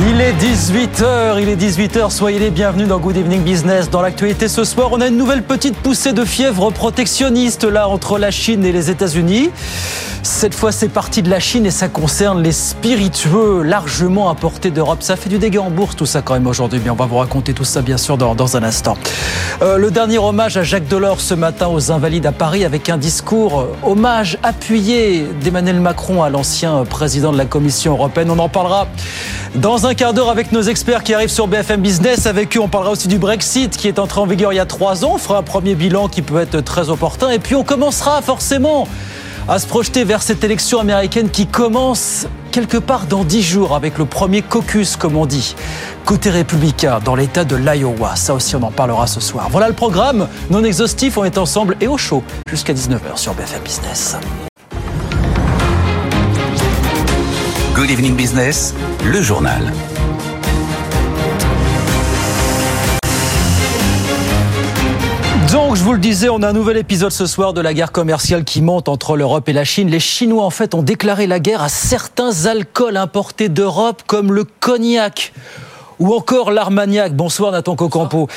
Il est 18h, il est 18h, soyez les bienvenus dans Good Evening Business. Dans l'actualité ce soir, on a une nouvelle petite poussée de fièvre protectionniste là entre la Chine et les États-Unis. Cette fois, c'est parti de la Chine et ça concerne les spiritueux largement importés d'Europe. Ça fait du dégât en bourse tout ça quand même aujourd'hui, mais on va vous raconter tout ça bien sûr dans, dans un instant. Euh, le dernier hommage à Jacques Delors ce matin aux Invalides à Paris avec un discours euh, hommage appuyé d'Emmanuel Macron à l'ancien président de la Commission européenne. On en parlera dans un quart d'heure avec nos experts qui arrivent sur BFM Business. Avec eux, on parlera aussi du Brexit qui est entré en vigueur il y a trois ans. On fera un premier bilan qui peut être très opportun. Et puis on commencera forcément à se projeter vers cette élection américaine qui commence quelque part dans dix jours avec le premier caucus, comme on dit, côté républicain dans l'état de l'Iowa. Ça aussi, on en parlera ce soir. Voilà le programme non exhaustif. On est ensemble et au chaud jusqu'à 19h sur BFM Business. Good Evening Business, le journal. Donc, je vous le disais, on a un nouvel épisode ce soir de la guerre commerciale qui monte entre l'Europe et la Chine. Les Chinois, en fait, ont déclaré la guerre à certains alcools importés d'Europe, comme le cognac ou encore l'Armagnac. Bonsoir Nathan Cocampo.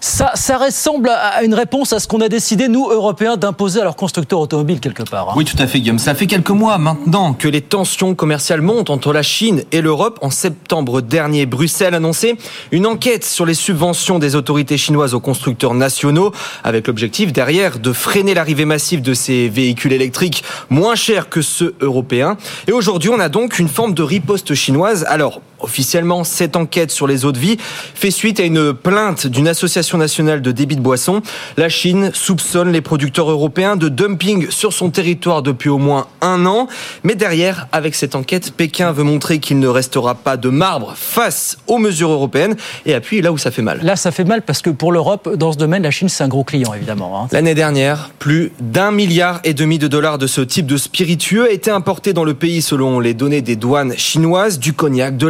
Ça, ça ressemble à une réponse à ce qu'on a décidé, nous, Européens, d'imposer à leurs constructeurs automobiles quelque part. hein. Oui, tout à fait, Guillaume. Ça fait quelques mois maintenant que les tensions commerciales montent entre la Chine et l'Europe. En septembre dernier, Bruxelles annonçait une enquête sur les subventions des autorités chinoises aux constructeurs nationaux, avec l'objectif derrière de freiner l'arrivée massive de ces véhicules électriques moins chers que ceux européens. Et aujourd'hui, on a donc une forme de riposte chinoise. Alors, officiellement, cette enquête sur les eaux de vie fait suite à une plainte d'une association nationale de débit de boissons. La Chine soupçonne les producteurs européens de dumping sur son territoire depuis au moins un an. Mais derrière, avec cette enquête, Pékin veut montrer qu'il ne restera pas de marbre face aux mesures européennes et appuie là où ça fait mal. Là, ça fait mal parce que pour l'Europe, dans ce domaine, la Chine, c'est un gros client, évidemment. hein. L'année dernière, plus d'un milliard et demi de dollars de ce type de spiritueux a été importé dans le pays selon les données des douanes chinoises, du cognac, de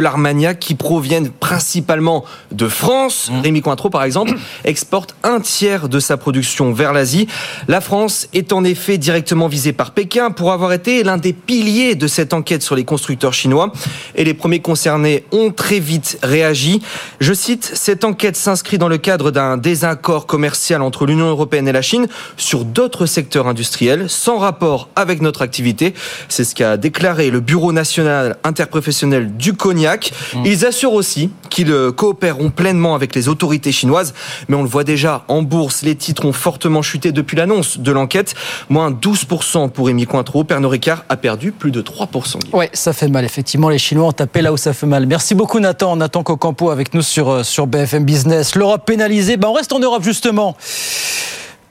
qui proviennent principalement de France. Rémi Cointreau, par exemple, exporte un tiers de sa production vers l'Asie. La France est en effet directement visée par Pékin pour avoir été l'un des piliers de cette enquête sur les constructeurs chinois. Et les premiers concernés ont très vite réagi. Je cite, cette enquête s'inscrit dans le cadre d'un désaccord commercial entre l'Union européenne et la Chine sur d'autres secteurs industriels sans rapport avec notre activité. C'est ce qu'a déclaré le Bureau national interprofessionnel du cognac. Ils assurent aussi qu'ils euh, coopéreront pleinement avec les autorités chinoises. Mais on le voit déjà en bourse, les titres ont fortement chuté depuis l'annonce de l'enquête. Moins 12% pour Rémi Cointreau. Pernod Ricard a perdu plus de 3%. Ouais, ça fait mal, effectivement. Les Chinois ont tapé là où ça fait mal. Merci beaucoup, Nathan. Nathan Cocampo avec nous sur, euh, sur BFM Business. L'Europe pénalisée. Ben, on reste en Europe, justement.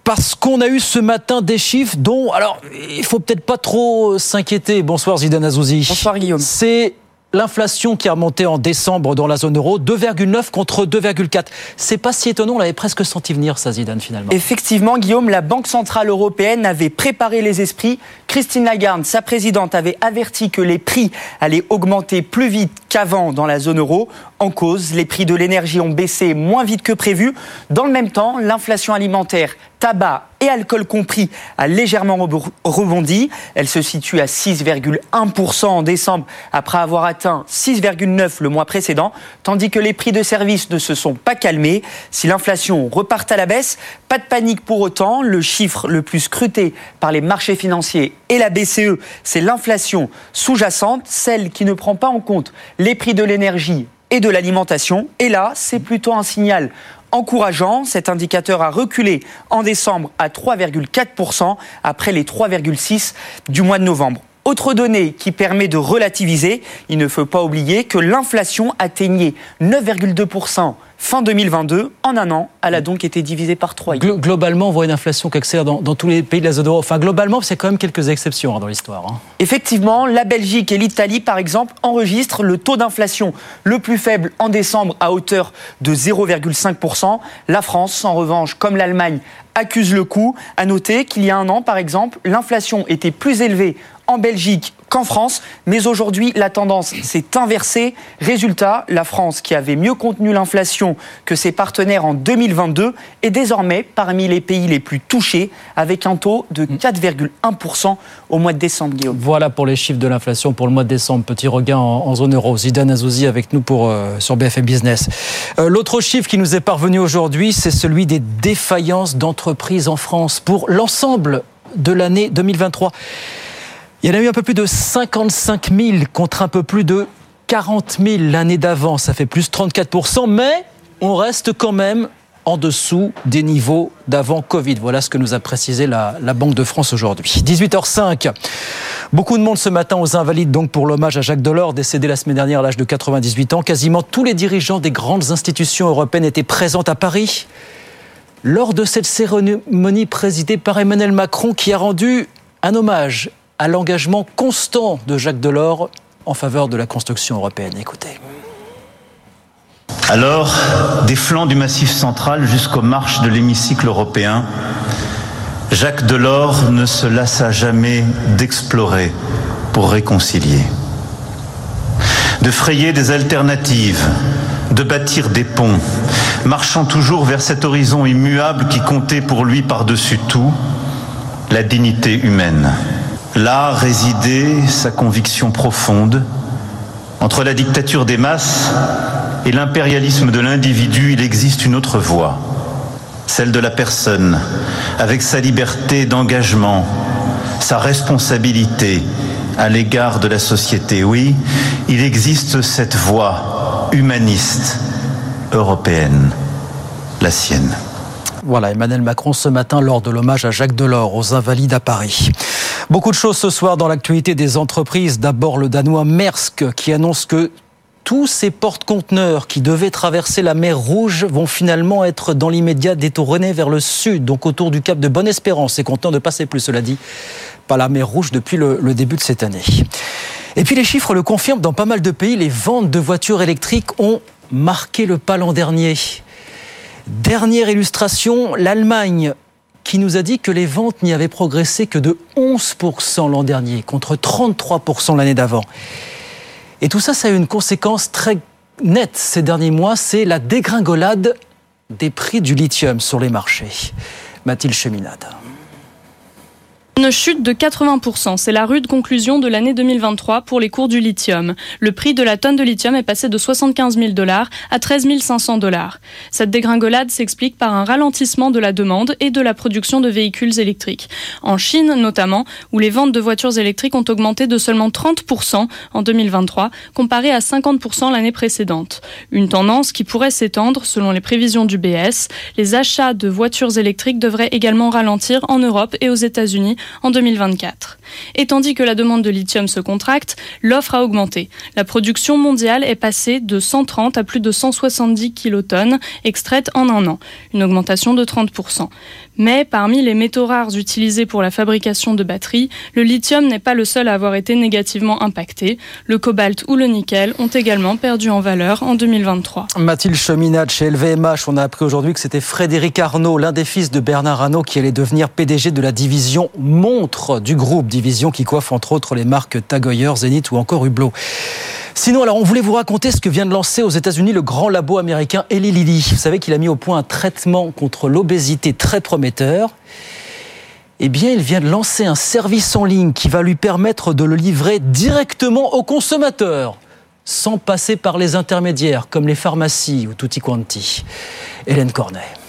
Parce qu'on a eu ce matin des chiffres dont, alors, il faut peut-être pas trop s'inquiéter. Bonsoir Zidane Azouzi. Bonsoir, Guillaume. C'est l'inflation qui a remonté en décembre dans la zone euro, 2,9 contre 2,4. C'est pas si étonnant, on l'avait presque senti venir ça, Zidane, finalement. Effectivement, Guillaume, la Banque Centrale Européenne avait préparé les esprits. Christine Lagarde, sa présidente, avait averti que les prix allaient augmenter plus vite qu'avant dans la zone euro. En cause, les prix de l'énergie ont baissé moins vite que prévu. Dans le même temps, l'inflation alimentaire, tabac et alcool compris a légèrement rebo- rebondi. Elle se situe à 6,1% en décembre après avoir atteint 6,9% le mois précédent, tandis que les prix de services ne se sont pas calmés. Si l'inflation repart à la baisse, pas de panique pour autant. Le chiffre le plus scruté par les marchés financiers et la BCE, c'est l'inflation sous-jacente, celle qui ne prend pas en compte les prix de l'énergie et de l'alimentation. Et là, c'est plutôt un signal encourageant. Cet indicateur a reculé en décembre à 3,4% après les 3,6% du mois de novembre. Autre donnée qui permet de relativiser, il ne faut pas oublier que l'inflation atteignait 9,2% fin 2022. En un an, elle a donc été divisée par 3. Glo- globalement, on voit une inflation qui accélère dans, dans tous les pays de la zone euro. Enfin, globalement, c'est quand même quelques exceptions hein, dans l'histoire. hein. Effectivement, la Belgique et l'Italie, par exemple, enregistrent le taux d'inflation le plus faible en décembre à hauteur de 0,5%. La France, en revanche, comme l'Allemagne, accuse le coup. À noter qu'il y a un an, par exemple, l'inflation était plus élevée en Belgique qu'en France. Mais aujourd'hui, la tendance s'est inversée. Résultat, la France, qui avait mieux contenu l'inflation que ses partenaires en 2022, est désormais parmi les pays les plus touchés, avec un taux de 4,1% au mois de décembre, Guillaume. Voilà pour les chiffres de l'inflation pour le mois de décembre. Petit regain en, zone euro. Zidane Azouzi avec nous pour, euh, sur BFM Business. Euh, l'autre chiffre qui nous est parvenu aujourd'hui, c'est celui des défaillances d'entreprises en France pour l'ensemble de l'année 2023. Il y en a eu un peu plus de 55 000 contre un peu plus de 40 000 l'année d'avant. Ça fait plus 34% mais on reste quand même en dessous des niveaux d'avant Covid. Voilà ce que nous a précisé la, la Banque de France aujourd'hui. 18h05. Beaucoup de monde ce matin aux Invalides, donc pour l'hommage à Jacques Delors, décédé la semaine dernière à l'âge de 98 ans. Quasiment tous les dirigeants des grandes institutions européennes étaient présents à Paris. Lors de cette cérémonie présidée par Emmanuel Macron, qui a rendu un hommage à l'engagement constant de Jacques Delors en faveur de la construction européenne. Écoutez. Alors, des flancs du Massif central jusqu'aux marches de l'hémicycle européen, Jacques Delors ne se lassa jamais d'explorer pour réconcilier, de frayer des alternatives, de bâtir des ponts, marchant toujours vers cet horizon immuable qui comptait pour lui par-dessus tout la dignité humaine. Là résidait sa conviction profonde. Entre la dictature des masses et l'impérialisme de l'individu, il existe une autre voie, celle de la personne, avec sa liberté d'engagement, sa responsabilité à l'égard de la société. Oui, il existe cette voie humaniste européenne, la sienne. Voilà, Emmanuel Macron ce matin lors de l'hommage à Jacques Delors aux Invalides à Paris. Beaucoup de choses ce soir dans l'actualité des entreprises. D'abord le Danois Maersk qui annonce que tous ces porte-conteneurs qui devaient traverser la mer Rouge vont finalement être dans l'immédiat détournés vers le sud, donc autour du cap de Bonne-Espérance. Et content de passer plus, cela dit, par la mer Rouge depuis le, le début de cette année. Et puis les chiffres le confirment, dans pas mal de pays, les ventes de voitures électriques ont marqué le pas l'an dernier. Dernière illustration, l'Allemagne qui nous a dit que les ventes n'y avaient progressé que de 11% l'an dernier, contre 33% l'année d'avant. Et tout ça, ça a eu une conséquence très nette ces derniers mois, c'est la dégringolade des prix du lithium sur les marchés. Mathilde Cheminade. Une chute de 80%, c'est la rude conclusion de l'année 2023 pour les cours du lithium. Le prix de la tonne de lithium est passé de 75 000 dollars à 13 500 dollars. Cette dégringolade s'explique par un ralentissement de la demande et de la production de véhicules électriques. En Chine notamment, où les ventes de voitures électriques ont augmenté de seulement 30% en 2023, comparé à 50% l'année précédente. Une tendance qui pourrait s'étendre selon les prévisions du BS. Les achats de voitures électriques devraient également ralentir en Europe et aux États-Unis en 2024. Et tandis que la demande de lithium se contracte, l'offre a augmenté. La production mondiale est passée de 130 à plus de 170 kilotonnes extraites en un an, une augmentation de 30%. Mais parmi les métaux rares utilisés pour la fabrication de batteries, le lithium n'est pas le seul à avoir été négativement impacté. Le cobalt ou le nickel ont également perdu en valeur en 2023. Mathilde Cheminade chez LVMH, on a appris aujourd'hui que c'était Frédéric Arnaud, l'un des fils de Bernard Arnaud, qui allait devenir PDG de la division montre du groupe, division qui coiffe entre autres les marques Tag Zenith ou encore Hublot. Sinon, alors, on voulait vous raconter ce que vient de lancer aux États-Unis le grand labo américain Eli Lilly. Vous savez qu'il a mis au point un traitement contre l'obésité très prometteur. Eh bien, il vient de lancer un service en ligne qui va lui permettre de le livrer directement au consommateur, sans passer par les intermédiaires comme les pharmacies ou tutti quanti. Hélène Cornet.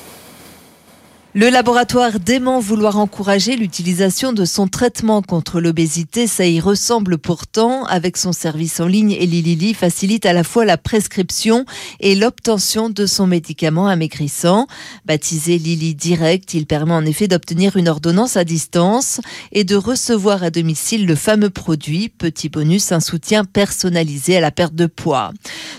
Le laboratoire dément vouloir encourager l'utilisation de son traitement contre l'obésité. Ça y ressemble pourtant. Avec son service en ligne, Eli Lilly facilite à la fois la prescription et l'obtention de son médicament amaigrissant. Baptisé Lilly Direct, il permet en effet d'obtenir une ordonnance à distance et de recevoir à domicile le fameux produit. Petit bonus, un soutien personnalisé à la perte de poids.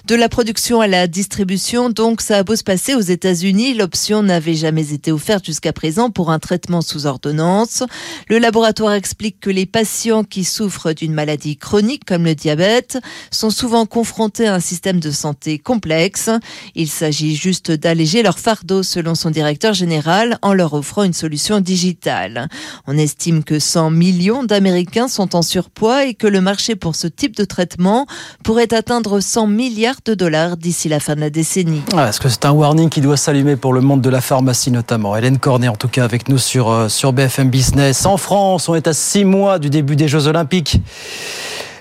De la production à la distribution, donc, ça a beau se passer aux États-Unis, l'option n'avait jamais été offerte jusqu'à présent pour un traitement sous ordonnance. Le laboratoire explique que les patients qui souffrent d'une maladie chronique comme le diabète sont souvent confrontés à un système de santé complexe. Il s'agit juste d'alléger leur fardeau selon son directeur général en leur offrant une solution digitale. On estime que 100 millions d'Américains sont en surpoids et que le marché pour ce type de traitement pourrait atteindre 100 milliards de dollars d'ici la fin de la décennie. Ah, Est-ce que c'est un warning qui doit s'allumer pour le monde de la pharmacie notamment Cornet en tout cas avec nous sur, euh, sur BFM Business. En France, on est à six mois du début des Jeux Olympiques.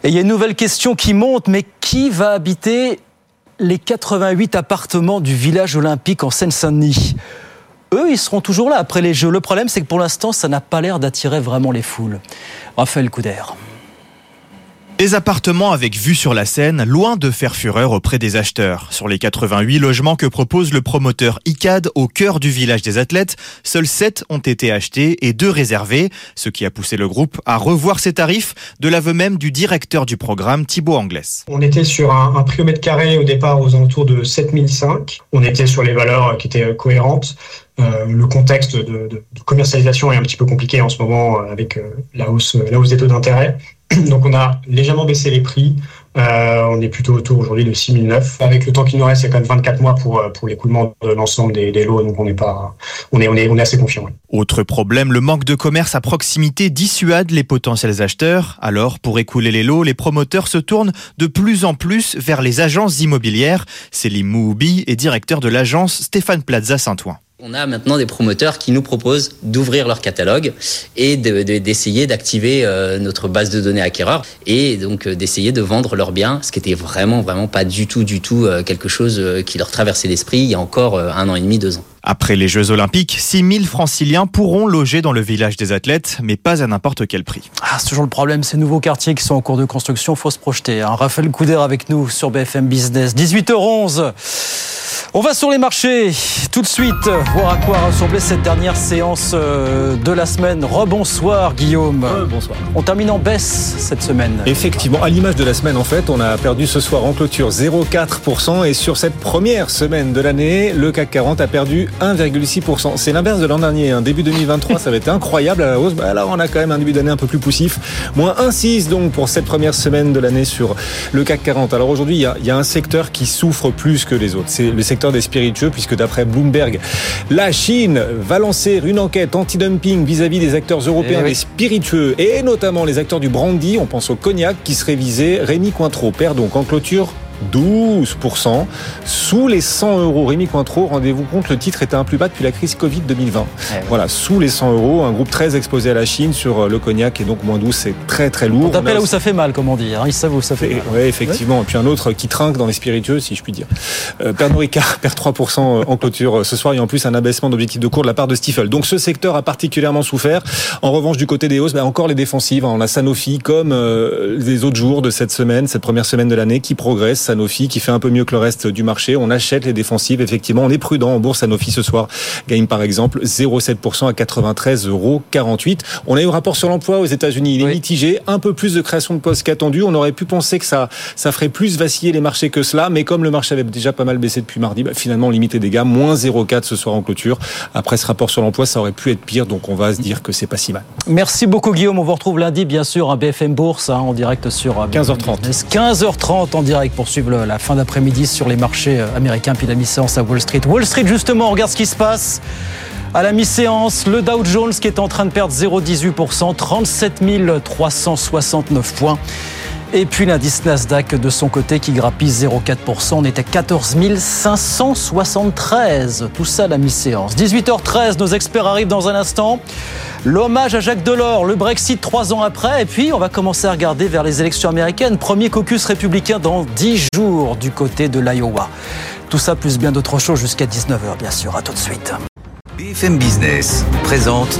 Et il y a une nouvelle question qui monte, mais qui va habiter les 88 appartements du village olympique en Seine-Saint-Denis? Eux, ils seront toujours là après les Jeux. Le problème, c'est que pour l'instant, ça n'a pas l'air d'attirer vraiment les foules. Raphaël Couder. Des appartements avec vue sur la Seine, loin de faire fureur auprès des acheteurs. Sur les 88 logements que propose le promoteur ICAD au cœur du village des athlètes, seuls 7 ont été achetés et 2 réservés, ce qui a poussé le groupe à revoir ses tarifs, de l'aveu même du directeur du programme Thibaut Anglès. On était sur un, prix au mètre carré au départ aux alentours de 7005. On était sur les valeurs qui étaient cohérentes. Euh, le contexte de, commercialisation est un petit peu compliqué en ce moment euh, avec euh, la hausse des taux d'intérêt. Donc on a légèrement baissé les prix. Euh, on est plutôt autour aujourd'hui de 6009. Avec le temps qu'il nous reste, c'est quand même 24 mois pour, pour l'écoulement de l'ensemble des, lots. Donc on est pas, on est, on est, assez confiant. Autre problème, le manque de commerce à proximité dissuade les potentiels acheteurs. Alors, pour écouler les lots, les promoteurs se tournent de plus en plus vers les agences immobilières. Céline Mouhoubi est directeur de l'agence Stéphane Plaza Saint-Ouen. On a maintenant des promoteurs qui nous proposent d'ouvrir leur catalogue et d'essayer de, d'activer euh, notre base de données acquéreurs et donc euh, d'essayer de vendre leurs biens, ce qui était vraiment, vraiment pas du tout, du tout euh, quelque chose qui leur traversait l'esprit il y a encore un an et demi, deux ans. Après les Jeux Olympiques, 6000 franciliens pourront loger dans le village des athlètes, mais pas à n'importe quel prix. Ah, c'est toujours le problème, ces nouveaux quartiers qui sont en cours de construction, faut se projeter. Hein. Raphaël Couder avec nous sur BFM Business, 18h11. On va sur les marchés tout de suite, voir à quoi ressemblait cette dernière séance euh, de la semaine. Rebonsoir Guillaume. Euh, bonsoir. On termine en baisse cette semaine. Effectivement, à l'image de la semaine en fait, on a perdu ce soir en clôture 0,4% et sur cette première semaine de l'année, le CAC 40 a perdu 1,6%. C'est l'inverse de l'an dernier. Hein. Début 2023, ça avait été incroyable à la hausse. Bah, là, on a quand même un début d'année un peu plus poussif. Moins 1,6 donc pour cette première semaine de l'année sur le CAC 40. Alors aujourd'hui, il y, y, a un secteur qui souffre plus que les autres. C'est le secteur des spiritueux, puisque d'après Bloomberg, la Chine va lancer une enquête anti-dumping vis-à-vis des acteurs européens Eh oui. des spiritueux et notamment les acteurs du brandy. On pense au cognac qui serait visé. Rémi Cointreau perd donc en clôture 12% sous les 100 euros. Rémi Cointreau, rendez-vous compte, le titre était un plus bas depuis la crise Covid 2020. Eh Voilà, sous les 100 euros, un groupe très exposé à la Chine sur euh, le cognac et donc moins 12, c'est très très lourd. On tape a là où ça fait mal, comme on dit. Hein. Ils savent où ça fait mal. oui, effectivement. Et puis un autre qui trinque dans les spiritueux, si je puis dire. Euh, Pernod Ricard perd 3% en clôture euh, ce soir et en plus un abaissement d'objectif de cours de la part de Stifel. Donc ce secteur a particulièrement souffert. En revanche, du côté des hausses, ben, encore les défensives. On a Sanofi comme euh, les autres jours de cette semaine, cette première semaine de l'année, qui progresse. Sanofi qui fait un peu mieux que le reste du marché. On achète les défensives. Effectivement, on est prudent en bourse. Sanofi ce soir gagne par exemple 0,7% à 93,48 euros. On a eu un rapport sur l'emploi aux États-Unis. Il est mitigé. Un peu plus de création de postes qu'attendu. On aurait pu penser que ça, ça ferait plus vaciller les marchés que cela. Mais comme le marché avait déjà pas mal baissé depuis mardi, bah, finalement, on limite les dégâts. Moins 0,4 ce soir en clôture. Après ce rapport sur l'emploi, ça aurait pu être pire. Donc on va se dire que c'est pas si mal. Merci beaucoup Guillaume. On vous retrouve lundi, bien sûr, à BFM Bourse, hein, en direct sur euh, 15h30. 15h30 en direct pour la fin d'après-midi sur les marchés euh, américains, puis la mi-séance à Wall Street. Wall Street, justement, regarde ce qui se passe. À la mi-séance, le Dow Jones qui est en train de perdre 0,18%, 37 369 points. Et puis l'indice Nasdaq de son côté qui grappille 0,4%. On est à 14 573. Tout ça la mi-séance. 18h13, nos experts arrivent dans un instant. L'hommage à Jacques Delors, le Brexit trois ans après. Et puis on va commencer à regarder vers les élections américaines. Premier caucus républicain dans 10 jours du côté de l'Iowa. Tout ça plus bien d'autres choses jusqu'à 19h bien sûr. À tout de suite. BFM Business présente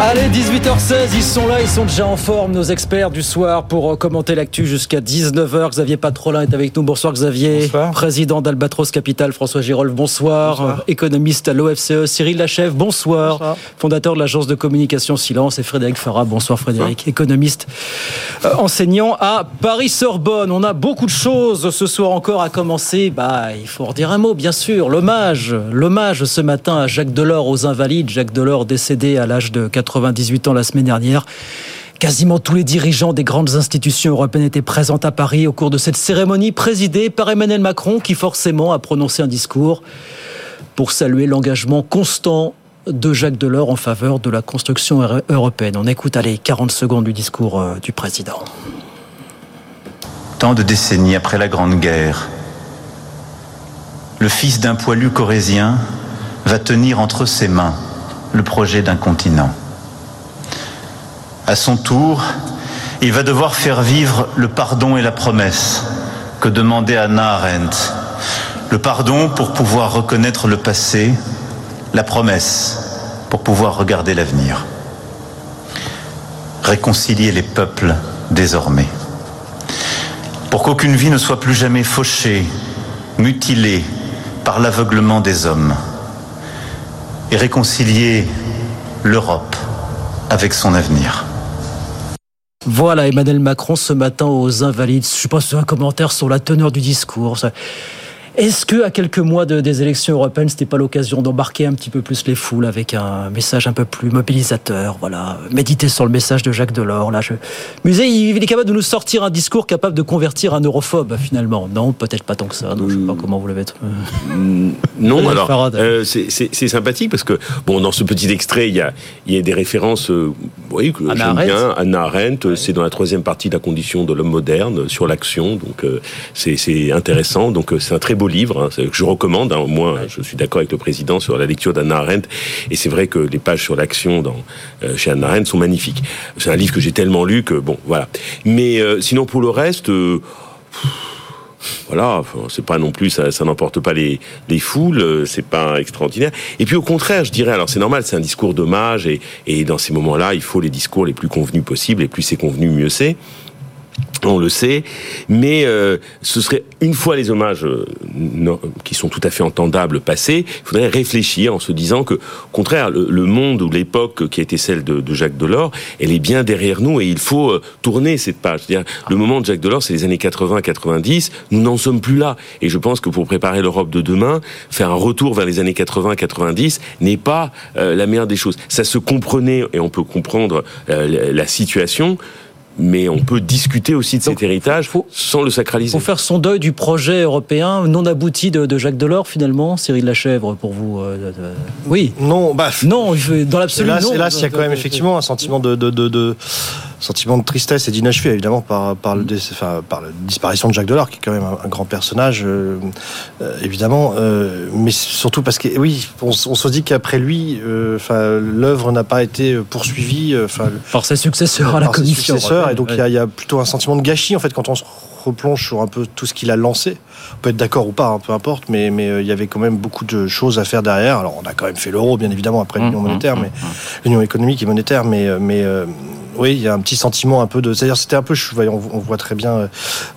Allez, 18h16, ils sont là, ils sont déjà en forme, nos experts du soir, pour euh, commenter l'actu jusqu'à 19h. Xavier Patrolin est avec nous. Bonsoir Xavier. Président d'Albatros Capital, François Girolf, bonsoir. bonsoir. Économiste à l'OFCE, Cyril Lachèvre, bonsoir. bonsoir. Fondateur de l'agence de communication Silence et Frédéric Farah, bonsoir Frédéric. Bonsoir. Économiste, euh, enseignant à Paris-Sorbonne. On a beaucoup de choses ce soir encore à commencer. Bah, il faut en redire un mot, bien sûr. L'hommage, l'hommage ce matin à Jacques Delors aux Invalides. Jacques Delors décédé à l'âge de 98 ans la semaine dernière. Quasiment tous les dirigeants des grandes institutions européennes étaient présents à Paris au cours de cette cérémonie présidée par Emmanuel Macron qui forcément a prononcé un discours pour saluer l'engagement constant de Jacques Delors en faveur de la construction européenne. On écoute les 40 secondes du discours euh, du président. Tant de décennies après la Grande Guerre, le fils d'un poilu corésien va tenir entre ses mains le projet d'un continent. À son tour, il va devoir faire vivre le pardon et la promesse que demandait Anna Arendt. Le pardon pour pouvoir reconnaître le passé, la promesse pour pouvoir regarder l'avenir. Réconcilier les peuples désormais. Pour qu'aucune vie ne soit plus jamais fauchée, mutilée par l'aveuglement des hommes. Et réconcilier l'Europe avec son avenir. Voilà Emmanuel Macron ce matin aux Invalides. Je ne sais pas si un commentaire sur la teneur du discours. Est-ce que à quelques mois de, des élections européennes, c'était pas l'occasion d'embarquer un petit peu plus les foules avec un message un peu plus mobilisateur, voilà, méditer sur le message de Jacques Delors. Là, je... Musée, il est capable de nous sortir un discours capable de convertir un europhobe finalement. Non, peut-être pas tant que ça. Non, je sais pas comment vous le mettre. non, alors euh, c'est sympathique parce que bon, dans ce petit extrait, il y a, il y a des références, euh, oui, que j'aime bien. Anna Arendt, ouais. c'est dans la troisième partie de la condition de l'homme moderne sur l'action, donc euh, c'est intéressant. Donc c'est un très beau livre hein, que je recommande. Hein, ouais. je suis d'accord avec le président sur la lecture d'Anna Arendt. Et c'est vrai que les pages sur l'action euh, chez Anna Arendt sont magnifiques. C'est un livre que j'ai tellement lu que bon, voilà. Mais euh, sinon, pour le reste. Euh, voilà, c'est pas non plus ça, n'emporte pas les, les foules, c'est pas extraordinaire. Et puis au contraire, je dirais, alors c'est normal, c'est un discours d'hommage et dans ces moments-là, il faut les discours les plus convenus possibles et plus c'est convenu, mieux c'est on le sait, mais euh, ce serait une fois les hommages euh, qui sont tout à fait entendables passés, il faudrait réfléchir en se disant que, au contraire, le, le monde ou l'époque qui a été celle de, de, Jacques Delors, elle est bien derrière nous et il faut euh, tourner cette page. C'est-à-dire, le moment de Jacques Delors, c'est les années 80-90, nous n'en sommes plus là. Et je pense que pour préparer l'Europe de demain, faire un retour vers les années 80-90 n'est pas euh, la meilleure des choses. Ça se comprenait et on peut comprendre euh, la situation mais on peut discuter aussi de Donc, cet héritage faut, sans le sacraliser. Pour faire son deuil du projet européen non abouti de, de Jacques Delors, finalement, Cyril Lachèvre, pour vous euh, de, de... Oui. Non, bah, non, dans l'absolu, non. Hélas, il y a quand même effectivement un sentiment de, de, de, de sentiment de tristesse et d'inachevé, évidemment, par, par, le, enfin, par la disparition de Jacques Delors, qui est quand même un, un grand personnage, euh, euh, évidemment, euh, mais surtout parce que, oui, on, on se dit qu'après lui, euh, enfin, l'œuvre n'a pas été poursuivie enfin, par ses successeurs à la commission. Successeurs, et donc il ouais. y, y, a plutôt un sentiment de gâchis, en fait, quand on se replonge sur un peu tout ce qu'il a lancé. On peut être d'accord ou pas, hein, peu importe, mais mais il y avait quand même beaucoup de choses à faire derrière. Alors on a quand même fait l'euro, bien évidemment, après l'union mmh, monétaire, mmh, mais mmh. l'union économique et monétaire, mais mais euh, oui, il y a un petit sentiment un peu de. C'est-à-dire, c'était un peu. On, on voit très bien euh,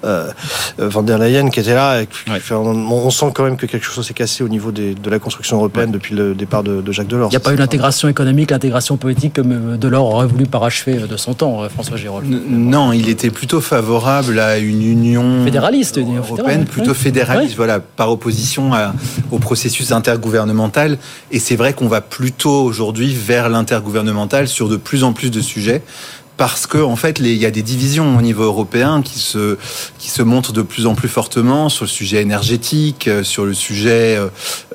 euh, Van der Leyen qui était là. Et qui, ouais. on, on, sent quand même que quelque chose s'est cassé au niveau des, de la construction européenne ouais. depuis le départ de, de Jacques Delors. Il n'y a pas eu l'intégration économique, l'intégration politique comme Delors aurait voulu parachever de son temps, François Gérald. Non, il était plutôt favorable à une union fédéraliste, européenne, fédérale, plutôt ouais. fédéraliste, voilà, par opposition à, au processus intergouvernemental. Et c'est vrai qu'on va plutôt aujourd'hui vers l'intergouvernemental sur de plus en plus de sujets parce que en fait, il y a des divisions au niveau européen qui se qui se montrent de plus en plus fortement sur le sujet énergétique, sur le sujet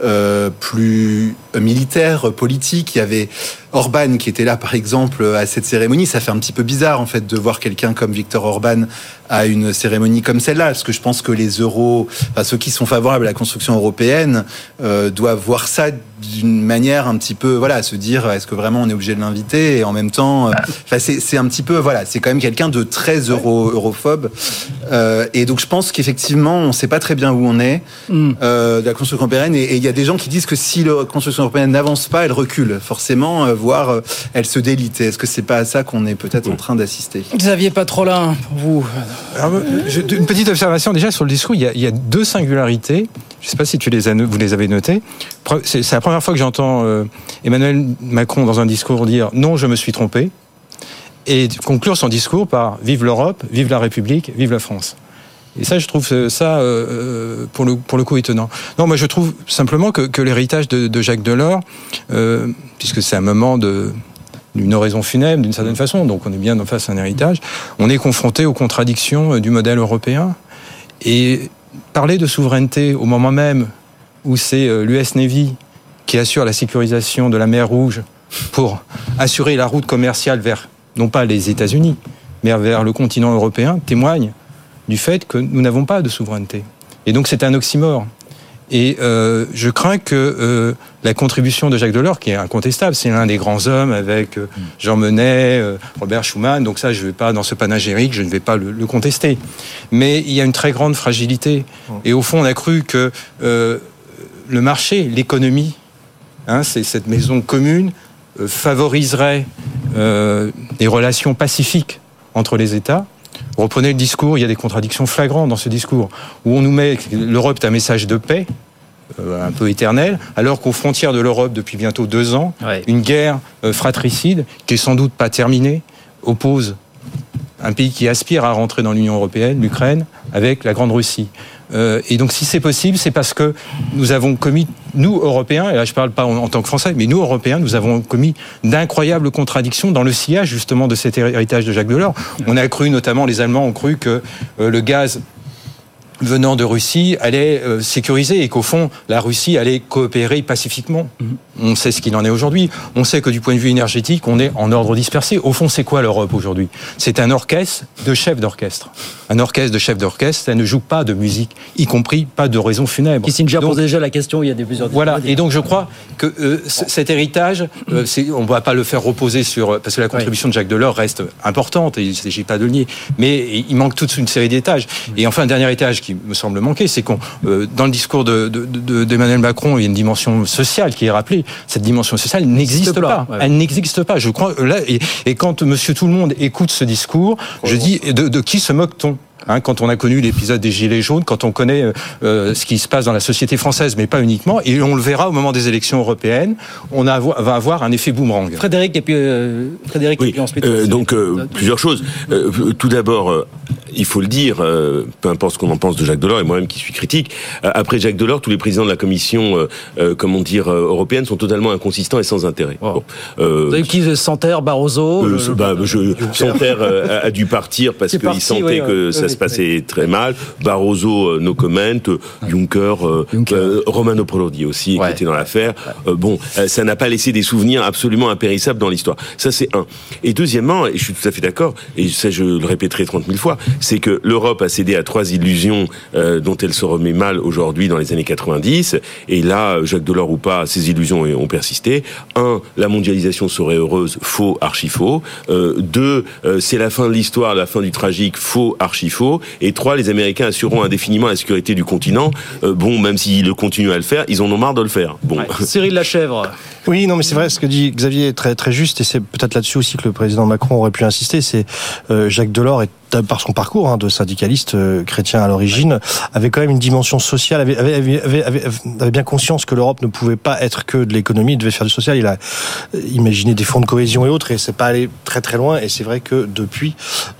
euh, plus militaire, politique. Il y avait Orban qui était là, par exemple, à cette cérémonie. Ça fait un petit peu bizarre, en fait, de voir quelqu'un comme Viktor Orban à une cérémonie comme celle-là, parce que je pense que les euros, enfin, ceux qui sont favorables à la construction européenne, euh, doivent voir ça d'une manière un petit peu, voilà, se dire, est-ce que vraiment on est obligé de l'inviter? Et en même temps, euh, c'est un petit peu, voilà, c'est quand même quelqu'un de très euro, europhobe. Euh, et donc je pense qu'effectivement, on ne sait pas très bien où on est Mm. euh, de la construction européenne. Et et il y a des gens qui disent que si la construction européenne n'avance pas, elle recule forcément, voire euh, elle se délite. Et Est-ce que c'est pas à ça qu'on est peut-être en train d'assister Xavier Patrolin, pour vous. Alors, euh, je- une petite observation déjà sur le discours. Il y a, il y a deux singularités. Je ne sais pas si tu les as, no- vous les avez notées. C'est la première fois que j'entends euh, Emmanuel Macron dans un discours dire non, je me suis trompé, et conclure son discours par vive l'Europe, vive la République, vive la France. Et ça, je trouve euh, ça, euh, euh, pour, le, pour le coup, étonnant. Non, moi, je trouve simplement que, que l'héritage de, Jacques Delors, puisque c'est un moment de d'une oraison funèbre, d'une certaine façon, donc on est bien en face à un héritage, on est confronté aux contradictions du modèle européen. Et parler de souveraineté au moment même où c'est l'US Navy qui assure la sécurisation de la mer Rouge pour assurer la route commerciale vers, non pas les États-Unis, mais vers le continent européen, témoigne du fait que nous n'avons pas de souveraineté. Et donc c'est un oxymore. Et euh, je crains que euh, la contribution de Jacques Delors, qui est incontestable, c'est l'un des grands hommes avec euh, Jean Monnet, Robert Schuman, donc ça je vais pas dans ce panagérique, je ne vais pas le, le contester. Mais il y a une très grande fragilité. Et au fond, on a cru que le marché, l'économie, hein, c'est cette maison commune, favoriserait des relations pacifiques entre les États. Reprenez le discours, il y a des contradictions flagrantes dans ce discours, où on nous met l'Europe est un message de paix, euh, un peu éternel, alors qu'aux frontières de l'Europe, depuis bientôt deux ans, une guerre euh, fratricide, qui est sans doute pas terminée, oppose un pays qui aspire à rentrer dans l'Union européenne, l'Ukraine, avec la Grande Russie. Euh, et donc, si c'est possible, c'est parce que nous avons commis, nous Européens, et là je parle pas en, tant que Français, mais nous Européens, nous avons commis d'incroyables contradictions dans le sillage justement de cet héritage de Jacques Delors. On a cru, notamment les Allemands ont cru que euh, le gaz venant de Russie allait euh, sécuriser et qu'au fond, la Russie allait coopérer pacifiquement. On sait ce qu'il en est aujourd'hui. On sait que du point de vue énergétique, on est en ordre dispersé. Au fond, c'est quoi l'Europe aujourd'hui? C'est un orchestre de chefs d'orchestre. Un orchestre de chefs d'orchestre, ça ne joue pas de musique, y compris pas de raison funèbre. Kissinger posait déjà la question il y a des plusieurs voilà, et donc je crois que euh, cet héritage, euh, c'est- on ne va pas le faire reposer sur... Parce que la contribution de Jacques Delors reste importante, et il ne s'agit pas de le nier, mais il manque toute une série d'étages. Et enfin, un dernier étage qui me semble manquer, c'est qu'on, euh, dans le discours de- de- de- d'Emmanuel Macron, il y a une dimension sociale qui est rappelée. Cette dimension sociale n'existe N'existe pas. pas, ouais. Elle n'existe pas. Je crois, là, et, et quand Monsieur Tout le Monde écoute ce discours, je dis, de, de qui se moque-t-on? Hein, quand on a connu l'épisode des Gilets jaunes, quand on connaît euh, euh, ce qui se passe dans la société française, mais pas uniquement, et on le verra au moment des élections européennes, on a, va avoir un effet boomerang. Frédéric et puis euh, Frédéric et puis ensuite. Euh, donc euh, plusieurs choses. Euh, tout d'abord, euh, il faut le dire, peu importe ce qu'on en pense de Jacques Delors et moi-même qui suis critique. après Jacques Delors, tous les présidents de la Commission, comment dire, européenne sont totalement inconsistants et sans intérêt. Bon, euh, Vous avez qui Santerre, Barroso euh, bah, je, euh, a, dû partir parce qu'il sentait oui, que oui, ça oui, se passait très mal. Barroso, euh, no comment. Euh, Juncker, euh, Romano Prodi aussi, qui était dans l'affaire. Bon, ça n'a pas laissé des souvenirs absolument impérissables dans l'histoire. Ça, c'est un. Et deuxièmement, et je suis tout à fait d'accord, et ça, je le répéterai 30 000 fois, c'est que l'Europe a cédé à trois illusions dont elle se remet mal aujourd'hui dans les années 90. Et là, Jacques Delors ou pas, ces illusions ont persisté. Un, la mondialisation serait heureuse, faux, archi faux. Euh, deux, euh, c'est la fin de l'histoire, la fin du tragique, faux, archi faux. Et trois, les Américains assureront indéfiniment la sécurité du continent. Euh, bon, même s'ils le continuent à le faire, ils en ont marre de le faire. Bon. Cyril Lachèvre. Oui, non, mais c'est vrai, ce que dit Xavier est très, très juste, et c'est peut-être là-dessus aussi que le président Macron aurait pu insister, c'est euh, Jacques Delors, est, par son parcours hein, de syndicaliste euh, chrétien à l'origine, avait quand même une dimension sociale, avait, avait, avait, avait- avait- avait bien conscience que l'Europe ne pouvait pas être que de l'économie, il devait faire du social, il a euh, imaginé des fonds de cohésion et autres, et c'est pas allé très très loin, et c'est vrai que depuis,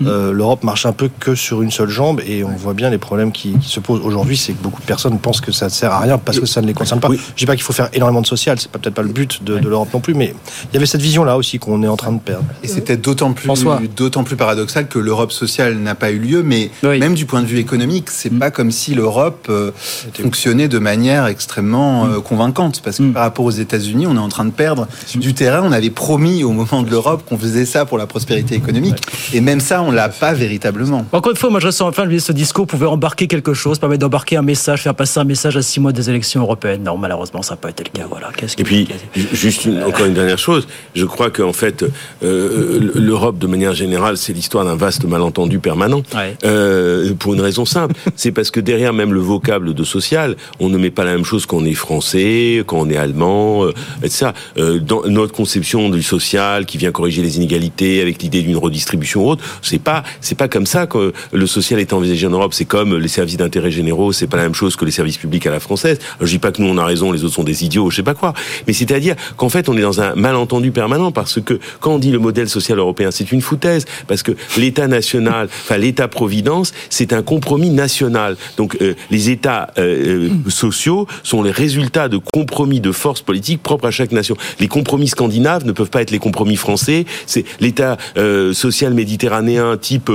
euh, l'Europe marche un peu que sur une seule jambe, et on voit bien les problèmes qui, qui se posent aujourd'hui, c'est que beaucoup de personnes pensent que ça ne sert à rien parce que ça ne les concerne pas. Je dis pas qu'il faut faire énormément de social, c'est peut-être pas le but de, de l'Europe non plus, mais il y avait cette vision-là aussi qu'on est en train de perdre. Et peut-être d'autant plus, d'autant plus paradoxal que l'Europe sociale n'a pas eu lieu, mais même du point de vue économique, c'est pas comme si l'Europe euh, fonctionnait de manière extrêmement euh, convaincante, parce que par rapport aux États-Unis, on est en train de perdre du terrain. On avait promis au moment de l'Europe qu'on faisait ça pour la prospérité économique, et même ça, on l'a pas véritablement. Encore une fois, moi je ressens enfin que ce discours pouvait embarquer quelque chose, permettre d'embarquer un message, faire passer un message à six mois des élections européennes. Non, malheureusement, ça n'a pas été le cas. Voilà. Qu'est-ce Et que- puis, ju- juste une- encore une dernière chose, je crois qu'en fait, euh, l'Europe, de manière générale, c'est l'histoire d'un vaste malentendu malentendu permanent. Euh, pour une raison simple, c'est parce que derrière même le vocable de social, on ne met pas la même chose quand on est français, quand on est allemand, euh, etc. Euh, dans notre conception du social qui vient corriger les inégalités avec l'idée d'une redistribution haute, c'est pas c'est pas comme ça que le social est envisagé en Europe. C'est comme les services d'intérêt généraux, c'est pas la même chose que les services publics à la française. Alors, je dis pas que nous on a raison, les autres sont des idiots, je sais pas quoi. Mais c'est-à-dire qu'en fait on est dans un malentendu permanent parce que quand on dit le modèle social européen, c'est une foutaise parce que l'État national, enfin l'État-providence, c'est un compromis national. Donc euh, les États euh, euh, sociaux sont les résultats de compromis de forces politiques propres à chaque nation. Les compromis scandinaves ne peuvent pas être les compromis français. C'est l'État euh, social méditerranéen type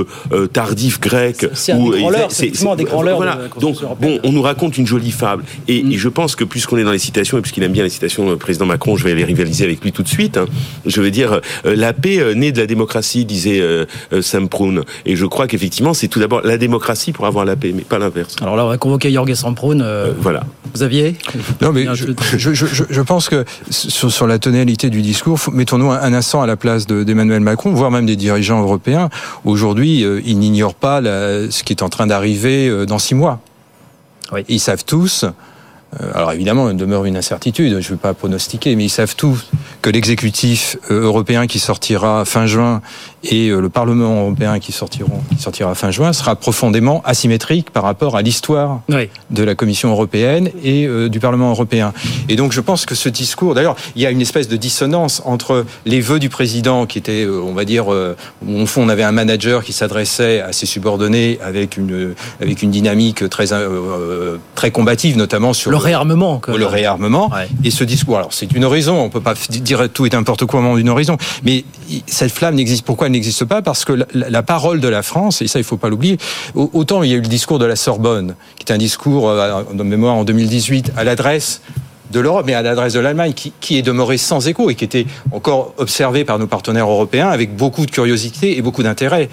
tardif grec. C'est un des grands c'est des grands Voilà. de Donc européenne. bon, on nous raconte une jolie fable. Et, et je pense que puisqu'on est dans les citations et puisqu'il aime bien les citations du président Macron, je vais aller rivaliser avec lui tout de suite. hein. Je veux dire, la paix naît de la démocratie, disait Sam Proun. Et je crois qu'effectivement, c'est tout d'abord la démocratie pour avoir la paix, mais pas l'inverse. Alors là, on va convoquer Jorge Samproun. voilà. Xavier Non, mais je, je, je, je- je pense que sur, sur la tonalité du discours, mettons-nous un, un instant à la place de- d'Emmanuel Macron, voire même des dirigeants européens. Aujourd'hui, euh, ils n'ignorent pas la- ce qui est en train d'arriver euh, dans six mois. Ils savent tous. euh, Alors évidemment, il demeure une incertitude, je ne veux pas pronostiquer, mais ils savent tous que l'exécutif euh, européen qui sortira fin juin et euh, le Parlement européen qui, sortiront, qui sortira fin juin sera profondément asymétrique par rapport à l'histoire de la Commission européenne et euh, du Parlement européen. Et donc je pense que ce discours, d'ailleurs, il y a une espèce de dissonance entre les vœux du président qui étaient, euh, on va dire, au fond on avait un manager qui s'adressait à ses subordonnés avec une avec une dynamique très très combative, notamment sur Le réarmement. que- le réarmement et ce discours. Alors c'est une raison, on peut pas dire tout et n'importe quoi au moment d'une raison, mais cette flamme n'existe. Pourquoi n'existe pas Parce que la, parole de la France, et ça il faut pas l'oublier, au- autant il y a eu le discours de la Sorbonne, qui est un discours euh, de mémoire en 2018 à l'adresse de l'Europe, mais à l'adresse de l'Allemagne, qui, qui est demeuré sans écho et qui était encore observé par nos partenaires européens avec beaucoup de curiosité et beaucoup d'intérêt.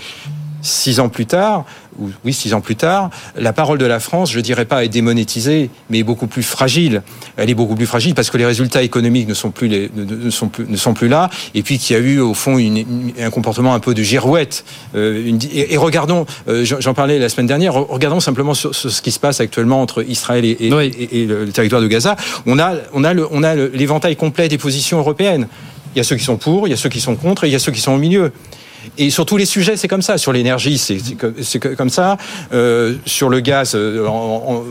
Six ans plus tard, ou oui, six ans plus tard, la parole de la France, je dirais pas est démonétisée, mais est beaucoup plus fragile. Elle est beaucoup plus fragile parce que les résultats économiques ne sont plus, les, ne, ne sont plus, ne sont plus là, et puis qu'il y a eu au fond une- une- un comportement un peu de girouette. Euh, une- et, et regardons, euh, j'en parlais la semaine dernière, re- regardons simplement sur, sur ce qui se passe actuellement entre Israël et, et- et- et le, territoire de Gaza. On a, on a le- on a le- l'éventail complet des positions européennes. Il y a ceux qui sont pour, il y a ceux qui sont contre, et il y a ceux qui sont au milieu. Et sur tous les sujets, c'est comme ça. Sur l'énergie, c'est comme ça. Euh, sur le gaz, euh, en-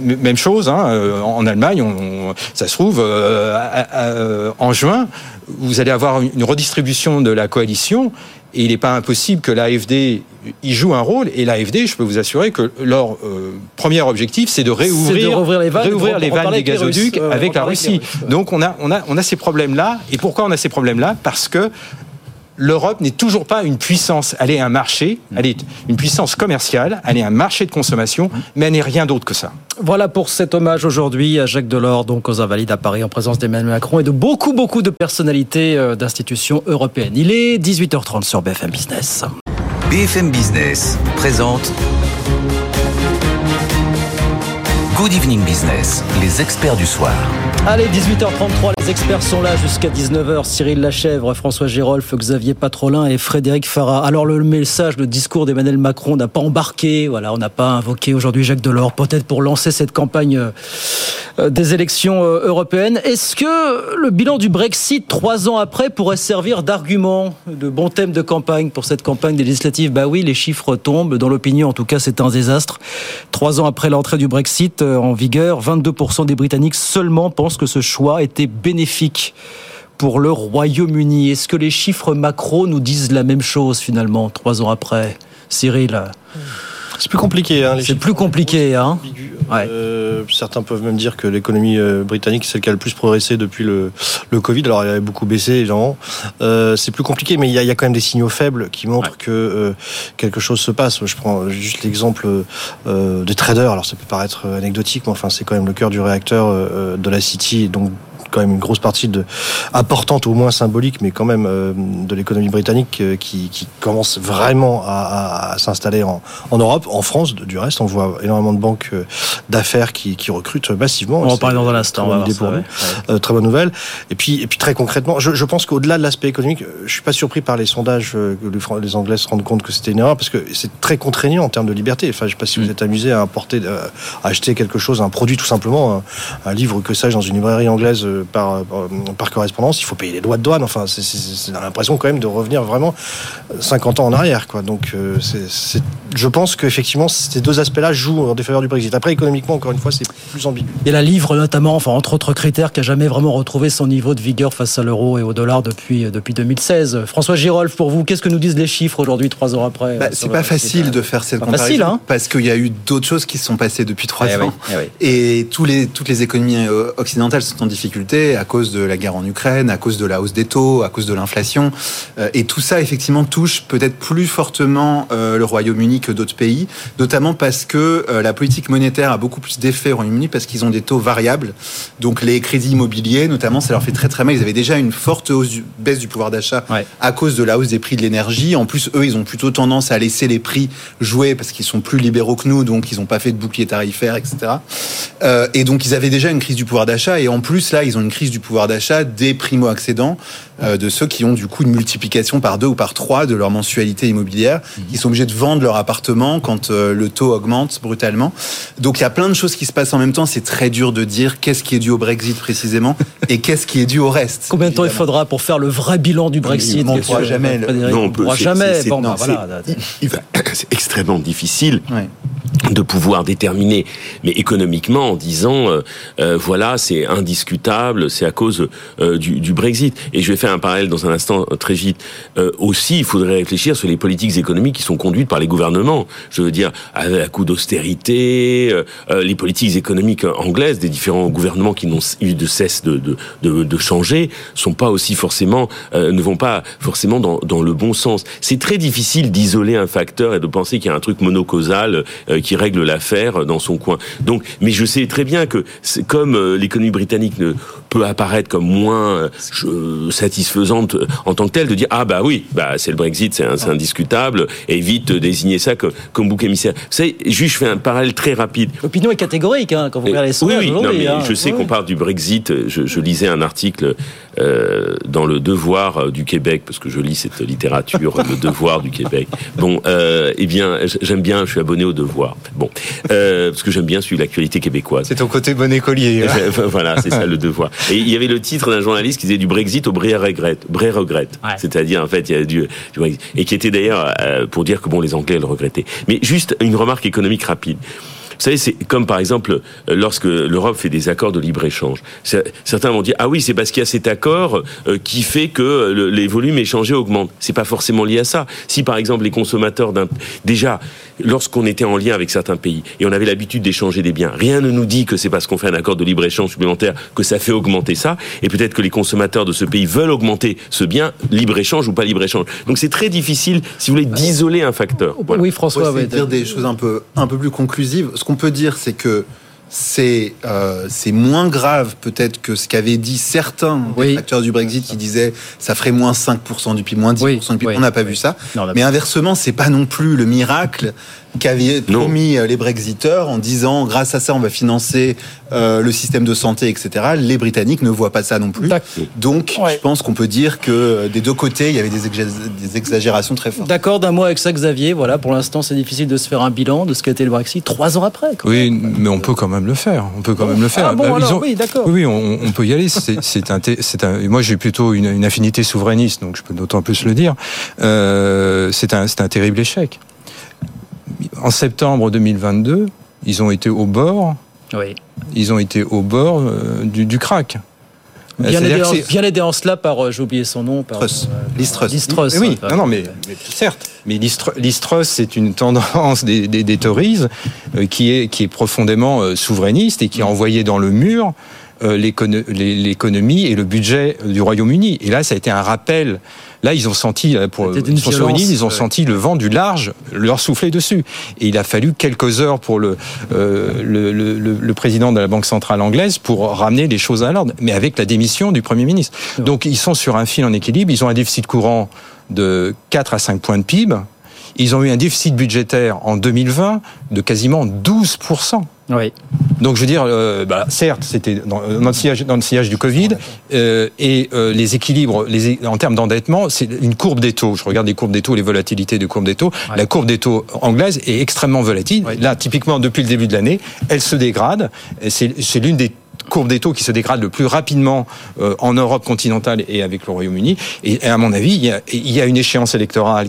même chose. Hein. Euh, En Allemagne, on, on- ça se trouve, euh, à- à- en juin, vous allez avoir une redistribution de la coalition. Et il n'est pas impossible que l'AFD y joue un rôle. Et l'AFD, je peux vous assurer que leur euh, premier objectif, c'est de réouvrir, C'est de rouvrir les vannes, réouvrir les vannes des gazoducs euh, avec la avec Russie. Russes, ouais. Donc on a, on, a, on a ces problèmes-là. Et pourquoi on a ces problèmes-là? Parce que l'Europe n'est toujours pas une puissance. Elle est un marché, elle est une puissance commerciale, elle est un marché de consommation, mais elle n'est rien d'autre que ça. Voilà pour cet hommage aujourd'hui à Jacques Delors, donc aux Invalides à Paris, en présence d'Emmanuel Macron et de beaucoup, beaucoup de personnalités euh, d'institutions européennes. Il est 18h30 sur BFM Business. BFM Business présente Good Evening Business, les experts du soir. Allez, 18h33, les experts sont là jusqu'à 19h. Cyril Lachèvre, François Gérolf, Xavier Patrolin et Frédéric Farah. Alors le message, le discours d'Emmanuel Macron n'a pas embarqué, voilà, on n'a pas invoqué aujourd'hui Jacques Delors, peut-être pour lancer cette campagne euh, des élections euh, européennes. Est-ce que le bilan du Brexit, trois ans après, pourrait servir d'argument, de bon thème de campagne pour cette campagne des législatives? Bah oui, les chiffres tombent. Dans l'opinion, en tout cas, c'est un désastre. Trois ans après l'entrée du Brexit en vigueur, 22% des Britanniques seulement pensent que ce choix était bénéfique pour le Royaume-Uni. Est-ce que les chiffres macro nous disent la même chose finalement, trois ans après Cyril? C'est plus compliqué. Hein, C'est plus compliqué, hein Euh, certains peuvent même dire que l'économie euh, britannique c'est celle qui a le plus progressé depuis le, le Covid. Alors il avait beaucoup baissé évidemment. Euh, c'est plus compliqué, mais il y, a, il y a quand même des signaux faibles qui montrent que euh, quelque chose se passe. Je prends juste l'exemple des traders. Alors ça peut paraître anecdotique, mais enfin c'est quand même le cœur du réacteur de la City. Donc quand même une grosse partie de, importante, au moins symbolique, mais quand même euh, de l'économie britannique euh, qui, qui, commence vraiment à, à, s'installer en, en, Europe. En France, du reste, on voit énormément de banques euh, d'affaires qui, qui, recrutent massivement. On va en parler dans un instant. très bonne nouvelle. Et puis, et puis très concrètement, je, je pense qu'au-delà de l'aspect économique, je suis pas surpris par les sondages que les Anglais se rendent compte que c'était une erreur parce que c'est très contraignant en termes de liberté. Enfin, je sais pas si vous mm. êtes amusé à importer, à acheter quelque chose, un produit tout simplement, un, livre que sais-je dans une librairie anglaise par, par correspondance, il faut payer les droits de douane. Enfin, c'est l'impression quand même de revenir vraiment 50 ans en arrière. Quoi. Donc, euh, je pense qu'effectivement, ces deux aspects-là jouent en défaveur du Brexit. Après, économiquement, encore une fois, c'est plus ambigu. Et la livre, notamment, enfin, entre autres critères, qui a jamais vraiment retrouvé son niveau de vigueur face à l'euro et au dollar depuis, euh, depuis 2016. François Girolf, pour vous, qu'est-ce que nous disent les chiffres aujourd'hui, trois ans après bah, C'est pas facile de faire cette comparaison. Facile, hein parce qu'il y a eu d'autres choses qui se sont passées depuis trois eh ans. Eh et tous les, toutes les économies euh, occidentales sont en difficulté à cause de la guerre en Ukraine, à cause de la hausse des taux, à cause de l'inflation. Euh, et tout ça, effectivement, touche peut-être plus fortement le Royaume-Uni que d'autres pays notamment parce que euh, la politique monétaire a beaucoup plus d'effet au Royaume-Uni parce qu'ils ont des taux variables. Donc les crédits immobiliers, notamment, ça leur fait très très mal. Ils avaient déjà une forte hausse baisse du pouvoir d'achat à cause de la hausse des prix de l'énergie. En plus, eux, ils ont plutôt tendance à laisser les prix jouer parce qu'ils sont plus libéraux que nous, donc ils n'ont pas fait de bouclier tarifaire, etc. Euh, et donc ils avaient déjà une crise du pouvoir d'achat et en plus là, ils ont une crise du pouvoir d'achat des primo-accédants, euh, de ceux qui ont du coup une multiplication par deux ou par trois de leur mensualité immobilière, mmh. qui sont obligés de vendre leur appartement quand euh, le taux augmente brutalement. Donc il y a plein de choses qui se passent en même temps. C'est très dur de dire qu'est-ce qui est dû au Brexit précisément et qu'est-ce qui est dû au reste. Combien de temps il faudra pour faire le vrai bilan du Brexit On ne pourra jamais. Non, on pourra jamais. Bon, bah, voilà. C'est extrêmement difficile. de pouvoir déterminer, mais économiquement en disant euh, euh, voilà c'est indiscutable, c'est à cause du, du, Brexit. Et je vais faire un parallèle dans un instant très vite. aussi, il faudrait réfléchir sur les politiques économiques qui sont conduites par les gouvernements. Je veux dire, à coup d'austérité, euh, euh, les politiques économiques anglaises des différents gouvernements qui n'ont eu de cesse de, de, de, changer sont pas aussi forcément, euh, ne vont pas forcément dans, dans le bon sens. C'est très difficile d'isoler un facteur et de penser qu'il y a un truc monocausal qui règle l'affaire dans son coin. Donc, mais je sais très bien que comme l'économie britannique ne peut apparaître comme moins satisfaisante en tant que telle, de dire ah bah oui, bah c'est le Brexit, c'est indiscutable, et vite désigner ça comme, comme bouc émissaire. Vous savez, juste je fais un parallèle très rapide. L'opinion est catégorique hein, quand vous regardez les sondages. Oui, oui, non, mais hein. je sais qu'on parle du Brexit. Je, je lisais un article euh, dans le Devoir du Québec parce que je lis cette littérature, le Devoir du Québec. Bon, euh, eh bien, j'aime bien. Je suis abonné au Devoir. Bon, euh, parce que j'aime bien suivre l'actualité québécoise. C'est ton côté bon écolier. Hein. voilà, c'est ça le Devoir. Et il y avait le titre d'un journaliste qui disait du Brexit au Bray regrette. C'est-à-dire en fait, il y a du, du Brexit. et qui était d'ailleurs euh, pour dire que bon, les Anglais le regrettaient. Mais juste une remarque économique rapide. Vous savez, c'est comme par exemple euh, lorsque l'Europe fait des accords de libre-échange. Certains vont dire ah oui, c'est parce qu'il y a cet accord euh, qui fait que les volumes échangés augmentent. C'est pas forcément lié à ça. Si par exemple les consommateurs d'un déjà lorsqu'on était en lien avec certains pays et on avait l'habitude d'échanger des biens, rien ne nous dit que c'est parce qu'on fait un accord de libre-échange supplémentaire que ça fait augmenter ça. Et peut-être que les consommateurs de ce pays veulent augmenter ce bien, libre-échange ou pas libre-échange. Donc c'est très difficile, si vous voulez, d'isoler un facteur. Oui, François. va dire des choses un peu un peu plus conclusives qu'on peut dire, c'est que c'est euh, c'est moins grave peut-être que ce qu'avaient dit certains acteurs du Brexit qui disaient ça ferait moins 5% du PIB, moins 10% du PIB. On n'a pas vu ça. Mais inversement, c'est pas non plus le miracle qu'avaient promis euh, les Brexiteurs en disant grâce à ça on va financer euh, le système de santé, etc. Les Britanniques ne voient pas ça non plus. Donc je pense qu'on peut dire que euh, des deux côtés il y avait des, des exagérations très fortes. D'accord d'un mot avec ça Xavier. Voilà pour l'instant c'est difficile de se faire un bilan de ce qu'a été le Brexit trois ans après. oui mais on peut quand même le faire. On peut quand même le faire. Ah bon, bah, alors, oui d'accord. Oui, on, peut y aller. C'est un, un, moi j'ai plutôt une, une, affinité souverainiste donc je peux d'autant plus le dire. Euh, c'est un, un terrible échec en septembre 2022, ils ont été au bord. Oui. Ils ont été au bord euh, du, du, crack. Bien aidé, en, bien aidé, en, cela par, euh, j'ai oublié son nom, par Truss. Euh, Oui, non, non, mais, certes. Mais l'Istrus, c'est une tendance des, des, Tories qui, est, qui est profondément souverainiste et qui a envoyé dans le mur euh, l'écono- l'é- l'économie et le budget du Royaume-Uni. Et là, ça a été un rappel. Là, ils ont senti, euh, pour sur ils ont senti le vent du large leur souffler dessus. Et il a fallu quelques heures pour le, euh, le, le- le- le président de la Banque centrale anglaise pour ramener les choses à l'ordre, mais avec la démission du Premier ministre. Donc, ils sont sur un fil en équilibre. Ils ont un déficit courant de 4 à 5 points de PIB. Ils ont eu un déficit budgétaire en 2020 de quasiment 12%. Oui. Donc je veux dire, euh, bah, certes, c'était dans, dans le sillage, dans le sillage du Covid, euh, et euh, les équilibres, les, en termes d'endettement, c'est une courbe des taux. Je regarde les courbes des taux, les volatilités des courbes des taux. La courbe des taux anglaise est extrêmement volatile. Là, typiquement, depuis le début de l'année, elle se dégrade. C'est l'une des courbes des taux qui se dégrade le plus rapidement euh, en Europe continentale et avec le Royaume-Uni. Et, et à mon avis, il y a, il y a une échéance électorale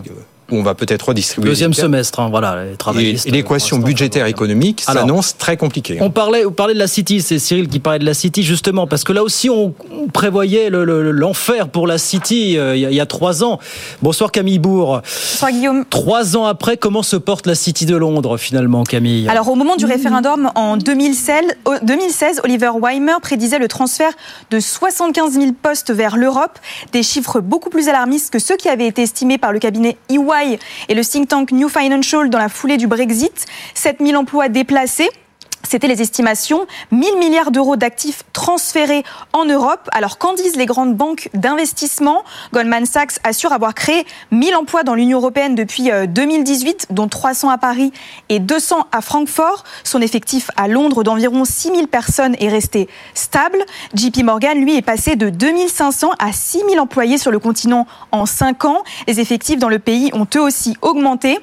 où on va peut-être redistribuer. Deuxième semestre, hein, voilà, les Et, l'équation budgétaire économique s'annonce très compliquée. hein. On parlait, vous parlez de la City, c'est Cyril qui parlait de la City justement, parce que là aussi on, on prévoyait le- le- l'enfer pour la City euh, il y, a- il y a trois ans. Bonsoir Camille Bourg. Bonsoir Guillaume. Trois ans après, comment se porte la City de Londres finalement, Camille? Alors au moment du référendum en 2016, au- 2016, Oliver Weimer prédisait le transfert de 75 000 postes vers l'Europe, des chiffres beaucoup plus alarmistes que ceux qui avaient été estimés par le cabinet EY et le think tank New Financial dans la foulée du Brexit. 7 000 emplois déplacés. C'était les estimations. 1000 milliards d'euros d'actifs transférés en Europe. Alors qu'en disent les grandes banques d'investissement? Goldman Sachs assure avoir créé 1000 emplois dans l'Union européenne depuis euh, 2018, dont 300 à Paris et 200 à Francfort. Son effectif à Londres d'environ 6000 personnes est resté stable. JP Morgan, lui, est passé de 2500 à 6000 employés sur le continent en 5 ans. Les effectifs dans le pays ont eux aussi augmenté.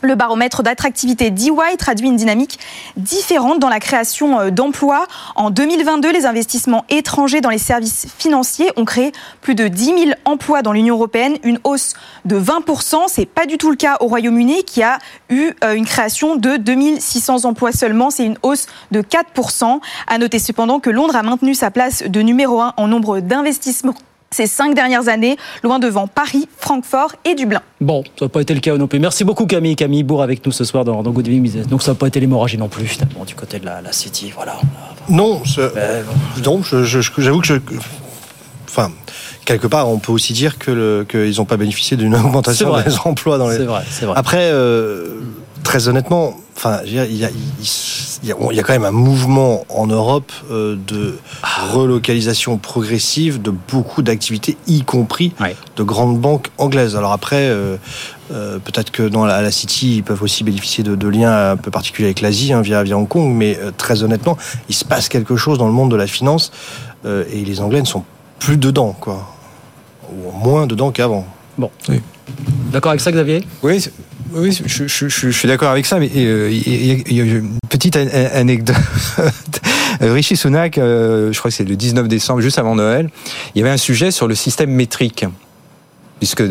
Le baromètre d'attractivité d'EY traduit une dynamique différente dans la création euh, d'emplois. En 2022, les investissements étrangers dans les services financiers ont créé plus de 10 000 emplois dans l'Union européenne, une hausse de 20% C'est pas du tout le cas au Royaume-Uni qui a eu euh, une création de 2600 emplois seulement. C'est une hausse de 4% À noter cependant que Londres a maintenu sa place de numéro 1 en nombre d'investissements ces cinq dernières années, loin devant Paris, Francfort et Dublin. Bon, ça n'a pas été le cas non plus. Merci beaucoup Camille. Camille Bourg avec nous ce soir dans, dans Good Evening Business. Donc ça n'a pas été l'hémorragie non plus finalement du côté de la, la City. Voilà. Non, ce- non, je- je- je- j'avoue que je. Enfin, quelque part, on peut aussi dire que qu'ils n'ont pas bénéficié d'une augmentation vrai. des emplois dans les. C'est vrai, c'est vrai. Après, euh, très honnêtement, enfin, il y a, y y quand même un mouvement en Europe euh, de relocalisation progressive de beaucoup d'activités, y compris de grandes banques anglaises. Alors après, euh, euh, peut-être que dans la, à la City, ils peuvent aussi bénéficier de, de liens un peu particuliers avec l'Asie hein, via, via Hong Kong, mais euh, très honnêtement, il se passe quelque chose dans le monde de la finance euh, et les Anglais ne sont plus dedans, quoi, ou moins dedans qu'avant. Bon. D'accord avec ça, Xavier? Oui, oui, je, je- je- je suis d'accord avec ça, mais euh, il y, a- une petite an- anecdote. Rishi Sunak, euh, je crois que c'est le 19 décembre, juste avant Noël, il y avait un sujet sur le système métrique, puisque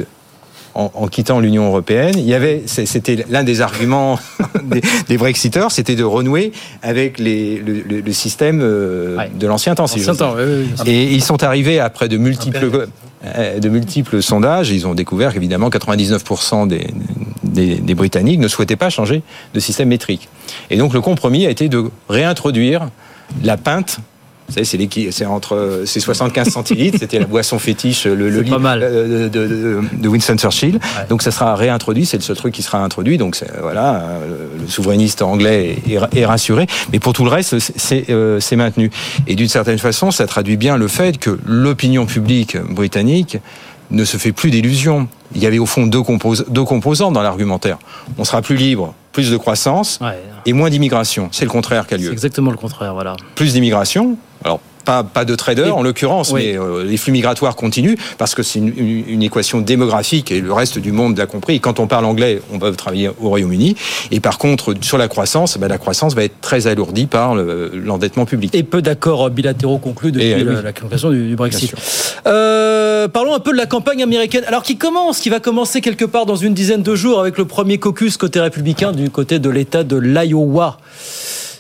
en, en quittant l'Union européenne, il y avait, c'était l'un des arguments des, des Brexiteurs, c'était de renouer avec les, le, le- le système euh, de l'ancien temps. si Ancien j'ose dire. temps, oui, oui, oui. Et ils sont arrivés après de multiples, de multiples sondages. Ils ont découvert qu'évidemment 99% des, des, des Britanniques ne souhaitaient pas changer de système métrique. Et donc le compromis a été de réintroduire la pinte. Vous savez, c'est, entre c'est 75 centilitres, c'était la boisson fétiche, le, le lit euh, de, de- de Winston Churchill. Donc ça sera réintroduit, c'est le seul truc qui sera introduit. Donc voilà, euh, le souverainiste anglais est, est rassuré. Mais pour tout le reste, c'est, euh, c'est maintenu. Et d'une certaine façon, ça traduit bien le fait que l'opinion publique britannique ne se fait plus d'illusions. Il y avait au fond deux, compos- deux composants dans l'argumentaire. On sera plus libre, plus de croissance et moins d'immigration. C'est le contraire qui a lieu. C'est exactement le contraire, voilà. Plus d'immigration. Alors, pas, pas de traders Et- en l'occurrence, Oui. mais euh, les flux migratoires continuent parce que c'est une, une- une équation démographique et le reste du monde l'a compris. Et quand on parle anglais, on va travailler au Royaume-Uni. Et par contre, sur la croissance, ben, la croissance va être très alourdie par le- l'endettement public. Et peu d'accords bilatéraux conclus depuis Et, euh, la, conclusion du, du Brexit. Euh, parlons un peu de la campagne américaine. Alors qui commence, qui va commencer quelque part dans une dizaine de jours avec le premier caucus côté républicain du côté de l'État de l'Iowa.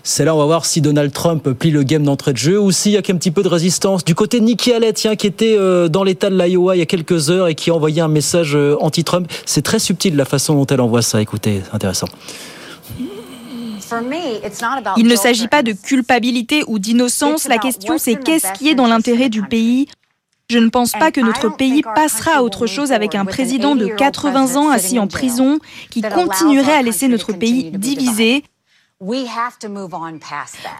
C'est là, on va voir si Donald Trump plie le game d'entrée de jeu ou s'il y a qu'un petit peu de résistance. Du côté de Nikki Haley, tiens, qui était euh, dans l'État de l'Iowa il y a quelques heures et qui a envoyé un message euh, anti-Trump. C'est très subtil la façon dont elle envoie ça. Écoutez, c'est intéressant. Il ne s'agit pas de culpabilité ou d'innocence, la question c'est qu'est-ce qui est dans l'intérêt du pays? Je ne pense pas que notre pays passera à autre chose avec un président de 80 ans assis en prison qui continuerait à laisser notre pays divisé.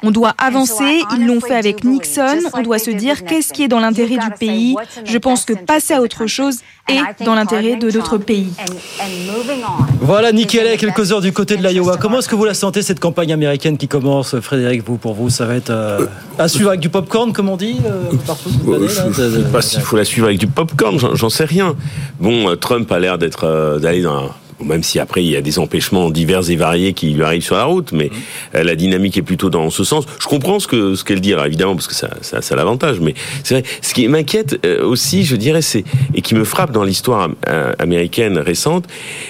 On doit avancer, ils l'ont fait avec Nixon, on doit se dire qu'est-ce qui est dans l'intérêt du pays. Je pense que passer à autre chose est dans l'intérêt de notre pays. Voilà, Nikki quelques heures du côté de l'Iowa. Comment est-ce que vous la sentez, cette campagne américaine qui commence, Frédéric, vous, pour vous, ça va être euh, à suivre avec du popcorn, comme on dit, euh, partout Je ne sais pas s'il faut la suivre avec du popcorn, j'en sais rien. Bon, euh, Trump a l'air d'être d'aller dans même si après il y a des empêchements divers et variés qui lui arrivent sur la route, mais euh, la dynamique est plutôt dans ce sens. Je comprends ce que ce qu'elle dit, évidemment, parce que ça, ça, ça a l'avantage, mais c'est vrai. Ce qui m'inquiète euh, aussi, je dirais, c'est et qui me frappe dans l'histoire euh, américaine récente,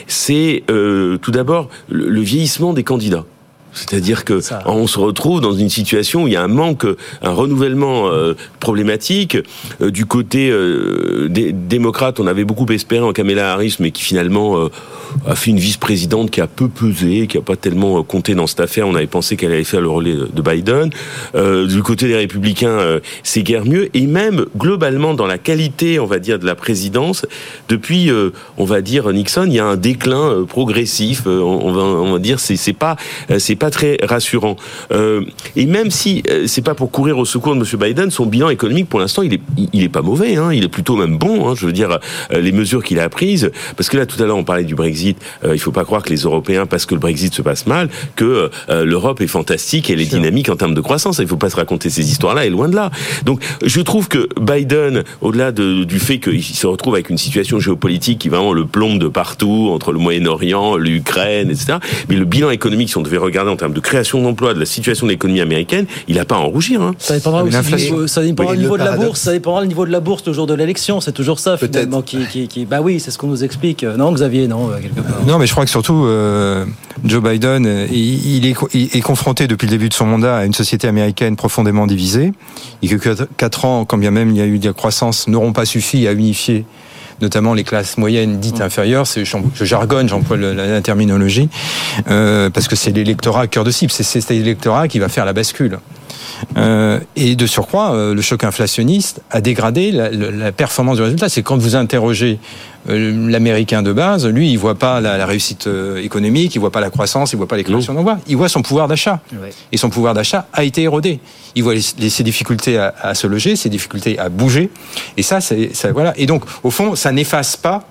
c'est tout d'abord le vieillissement des candidats. C'est-à-dire que on se retrouve dans une situation où il y a un manque, un renouvellement euh, problématique. Euh, du côté euh, des démocrates, on avait beaucoup espéré en Kamala Harris, mais qui finalement a fait une vice-présidente qui a peu pesé, qui a pas tellement compté dans cette affaire. On avait pensé qu'elle allait faire le relais de Biden. du côté des républicains, c'est guère mieux. Et même globalement dans la qualité, on va dire, de la présidence, depuis, on va dire Nixon, il y a un déclin progressif. On va, on va dire, c'est pas, c'est pas très rassurant. Euh, et même si euh, c'est pas pour courir au secours de M. Biden, son bilan économique pour l'instant il est il est pas mauvais, hein, il est plutôt même bon. Hein, je veux dire euh, les mesures qu'il a prises, parce que là tout à l'heure on parlait du Brexit, euh, il faut pas croire que les Européens parce que le Brexit se passe mal, que l'Europe est fantastique, elle est dynamique en termes de croissance. Il faut pas se raconter ces histoires-là, et loin de là. Donc je trouve que Biden, au-delà de, du fait qu'il se retrouve avec une situation géopolitique qui vraiment le plombe de partout entre le Moyen-Orient, l'Ukraine, etc. Mais le bilan économique, si on devait regarder en termes de création d'emplois, de la situation de l'économie américaine, il n'a pas à en rougir. Hein. Ça dépendra aussi du, ça dépendra du niveau de la bourse. Ça dépendra du niveau de la bourse le jour de l'élection. C'est toujours ça finalement qui, qui, qui, Bah oui, c'est ce qu'on nous explique. Non, Xavier, non, euh, quelque part. Non, mais je crois que surtout euh, Joe Biden, euh, il, est, il, est, confronté depuis le début de son mandat à une société américaine profondément divisée, et que quatre ans, quand bien même il y a eu de la croissance, n'auront pas suffi à unifier notamment les classes moyennes dites inférieures. C'est, je jargonne, j'emploie la, terminologie, euh, parce que c'est l'électorat cœur de cible. C'est cet électorat qui va faire la bascule. Euh, et de surcroît, euh, le choc inflationniste a dégradé la, la performance du résultat. C'est quand vous interrogez euh, l'Américain de base, lui, il voit pas la, réussite euh, économique, il voit pas la croissance, il voit pas les créations d'emploi, il voit son pouvoir d'achat. Et son pouvoir d'achat a été érodé. Il voit ses difficultés à, se loger, ses difficultés à bouger. Et ça, c'est voilà. Et donc, au fond, ça n'efface pas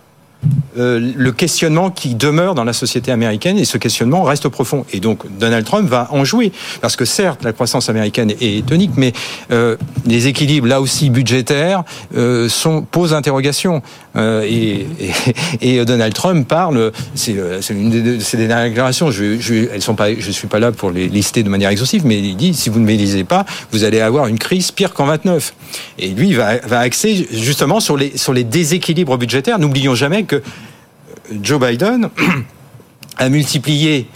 euh, le questionnement qui demeure dans la société américaine et ce questionnement reste profond. Et donc Donald Trump va en jouer parce que certes la croissance américaine est tonique, mais euh, les équilibres là aussi budgétaires euh, sont posent interrogation. Et, Donald Trump parle, c'est une de ces dernières déclarations. Je, je, elles sont pas, je suis pas là pour les lister de manière exhaustive, mais il dit si vous ne m'élisez pas, vous allez avoir une crise pire qu'en 29. Et lui va, va axer justement sur les sur les déséquilibres budgétaires. N'oublions jamais que Joe Biden a multiplié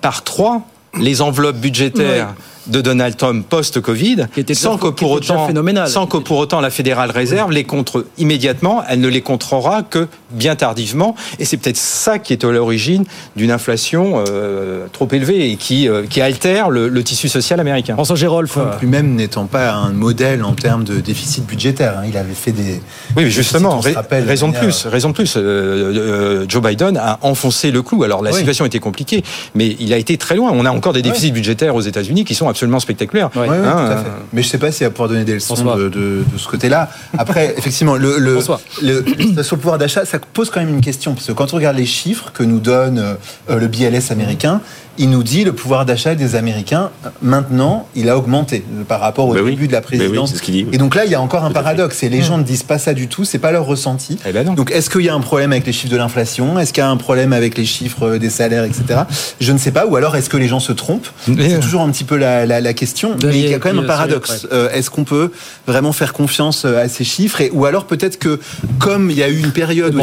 par trois les enveloppes budgétaires de Donald Trump post-Covid, sans que pour autant, sans que pour autant la fédérale réserve les contre immédiatement, elle ne les contrera que bien tardivement, et c'est peut-être ça qui est à l'origine d'une inflation euh, trop élevée et qui euh, qui altère le, tissu social américain. François Gérolf, lui-même n'étant pas un modèle en termes de déficit budgétaire, hein. il avait fait des oui, mais justement, raison de plus, raison de plus. Euh, Joe Biden a enfoncé le clou. Alors la situation était compliquée, mais il a été très loin. On a encore des déficits budgétaires aux États-Unis qui sont absolument spectaculaire. Oui, hein, tout à fait. Mais je ne sais pas s'il va pouvoir donner des leçons de, de, ce côté-là. Après, effectivement, le, le, le, sur le pouvoir d'achat, ça pose quand même une question. Parce que quand on regarde les chiffres que nous donne euh, le BLS américain, il nous dit le pouvoir d'achat des Américains, maintenant, il a augmenté par rapport au ben début de la présidence. Et donc là, il y a encore un paradoxe. Et les gens ne disent pas ça du tout, c'est pas leur ressenti. Eh ben donc est-ce qu'il y a un problème avec les chiffres de l'inflation? Est-ce qu'il y a un problème avec les chiffres des salaires, etc. Je ne sais pas. Ou alors est-ce que les gens se trompent? C'est toujours un petit peu la, la, question. Mais il y a quand même un paradoxe. Euh, est-ce qu'on peut vraiment faire confiance euh, à ces chiffres et, Ou alors peut-être que, comme il y a eu une période où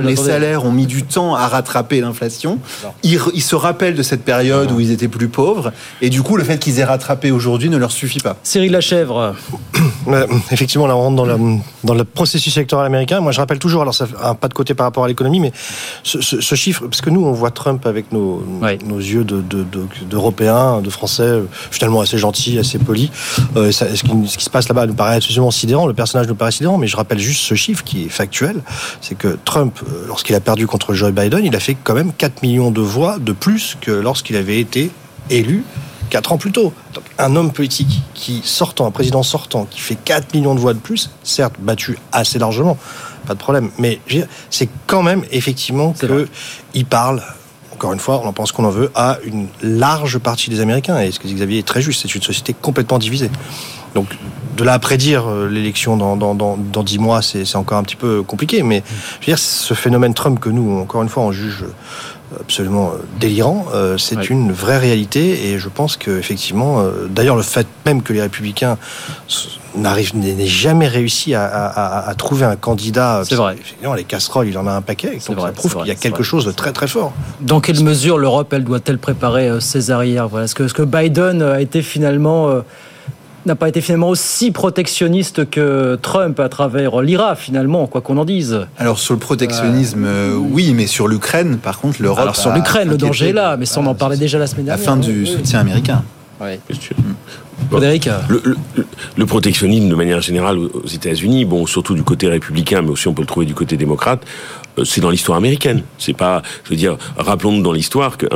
les salaires ont mis du temps à rattraper l'inflation, ils, ils se rappellent de cette période où ils étaient plus pauvres. Et du coup, le fait qu'ils aient rattrapé aujourd'hui ne leur suffit pas. Cyril Lachèvre. Effectivement, là, on rentre dans la dans le processus électoral américain. Moi, je rappelle toujours, alors ça fait un pas de côté par rapport à l'économie, mais ce, ce- ce chiffre, parce que nous, on voit Trump avec nos, nos yeux de- de- de- d'Européens, de, Français, euh, finalement assez gentils, assez polis. Euh, ça- ce, qui, ce qui se passe là-bas nous paraît absolument sidérant. Le personnage nous paraît sidérant, mais je rappelle juste ce chiffre qui est factuel, c'est que Trump, euh, lorsqu'il a perdu contre Joe Biden, il a fait quand même 4 millions de voix de plus que lorsqu'il avait été élu quatre ans plus tôt. Donc, un homme politique qui sortant, un président sortant, qui fait 4 millions de voix de plus, certes battu assez largement, pas de problème, mais c'est quand même effectivement que il parle. Encore une fois, on en pense qu'on en veut, à une large partie des Américains. Et ce que dit Xavier est très juste, c'est une société complètement divisée. Donc, de là à prédire euh, l'élection dans, 10 mois, c'est encore un petit peu compliqué. Mais je veux dire, ce phénomène Trump que nous, encore une fois, on juge absolument euh, délirant, euh, c'est une vraie réalité. Et je pense qu'effectivement, euh, d'ailleurs, le fait même que les républicains n'aient jamais réussi à, à- à- à trouver un candidat. C'est vrai. Les casseroles, il en a un paquet. Donc ça prouve qu'il y a quelque chose de très très fort. Dans quelle mesure l'Europe, elle doit-elle préparer ses arrières? Voilà. Est-ce que, Biden a été finalement euh, n'a pas été finalement aussi protectionniste que Trump à travers l'IRA finalement, quoi qu'on en dise. Alors sur le protectionnisme, euh, oui, mais sur l'Ukraine, par contre, l'Europe. Alors sur l'Ukraine, le danger est là, mais ça on en parlait déjà la semaine La dernière. fin du soutien américain. Frédéric le, le- le protectionnisme de manière générale aux États-Unis, bon, surtout du côté républicain, mais aussi on peut le trouver du côté démocrate, euh, c'est dans l'histoire américaine. C'est pas, je veux dire, rappelons-nous dans l'histoire qu'un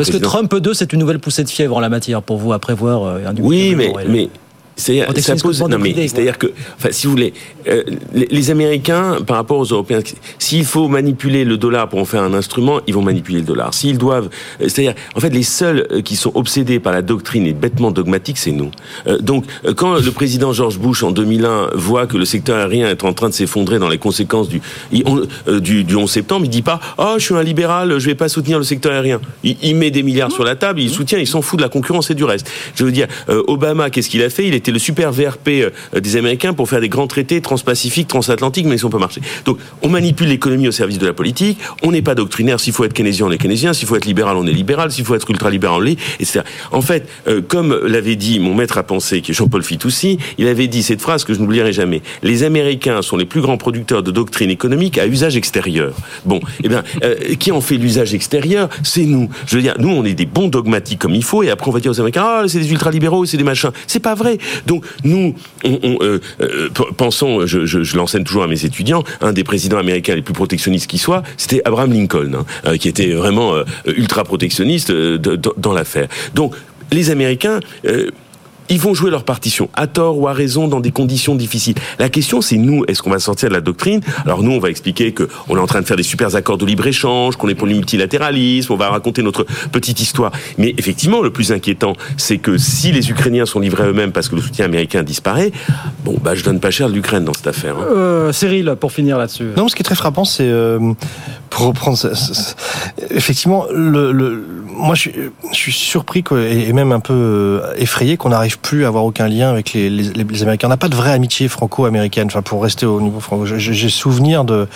Est-ce que Trump 2, c'est une nouvelle poussée de fièvre en la matière pour vous à prévoir euh, un Oui, mais, mais c'est ça Protectionnisme pose. complètement Non, mais débridé, c'est-à-dire que, enfin, si vous voulez, euh, les, les Américains, par rapport aux Européens, s'il faut manipuler le dollar pour en faire un instrument, ils vont manipuler le dollar. S'ils doivent, euh, c'est-à-dire, en fait, les seuls euh, qui sont obsédés par la doctrine et bêtement dogmatiques, c'est nous. Euh, donc, quand le président George Bush en 2001 voit que le secteur aérien est en train de s'effondrer dans les conséquences du, du, du 11 septembre, il dit pas, oh, je suis un libéral, je vais pas soutenir le secteur aérien. Il, il met des milliards sur la table, il soutient, il s'en fout de la concurrence et du reste. Je veux dire, Obama, qu'est-ce qu'il a fait? Il était le super VRP euh, des Américains pour faire des grands traités transpacifiques, transatlantiques, mais ils n'ont pas marché. Donc, on manipule l'économie au service de la politique. On n'est pas doctrinaire. S'il faut être keynésien, on est keynésien. S'il faut être libéral, on est libéral. S'il faut être ultra-libéral, on l'est, etc. En fait, euh, comme l'avait dit mon maître à penser, qui est Jean-Paul Fitoussi, il avait dit cette phrase que je n'oublierai jamais. Les Américains sont les plus grands producteurs de doctrine économique à usage extérieur. Bon, eh bien, euh, qui en fait l'usage extérieur? C'est nous. Je veux dire, nous, on est des bons dogmatiques comme il faut, et après on va dire aux Américains, ah, c'est des ultralibéraux, c'est des machins. C'est pas vrai. Donc nous, euh, euh, pensons, je, l'enseigne toujours à mes étudiants, un des présidents américains les plus protectionnistes qui soit, c'était Abraham Lincoln, hein, euh, qui était vraiment ultra protectionniste dans l'affaire. Donc les Américains. Ils vont jouer leur partition, à tort ou à raison, dans des conditions difficiles. La question, c'est nous, est-ce qu'on va sortir de la doctrine? Alors nous, on va expliquer que on est en train de faire des super accords de libre-échange, qu'on est pour le multilatéralisme, on va raconter notre petite histoire. Mais effectivement, le plus inquiétant, c'est que si les Ukrainiens sont livrés à eux-mêmes parce que le soutien américain disparaît, bon, bah, je donne pas cher l'Ukraine dans cette affaire. hein. Euh, Cyril, pour finir là-dessus. Non, ce qui est très frappant, c'est euh, pour reprendre, ça- ça- ça- effectivement, le, le- moi, je suis, je suis surpris que- et et même un peu euh, effrayé qu'on n'arrive plus avoir aucun lien avec les, les, les Américains. On n'a pas de vraie amitié franco-américaine. Enfin, pour rester au niveau franco, j'ai souvenir de,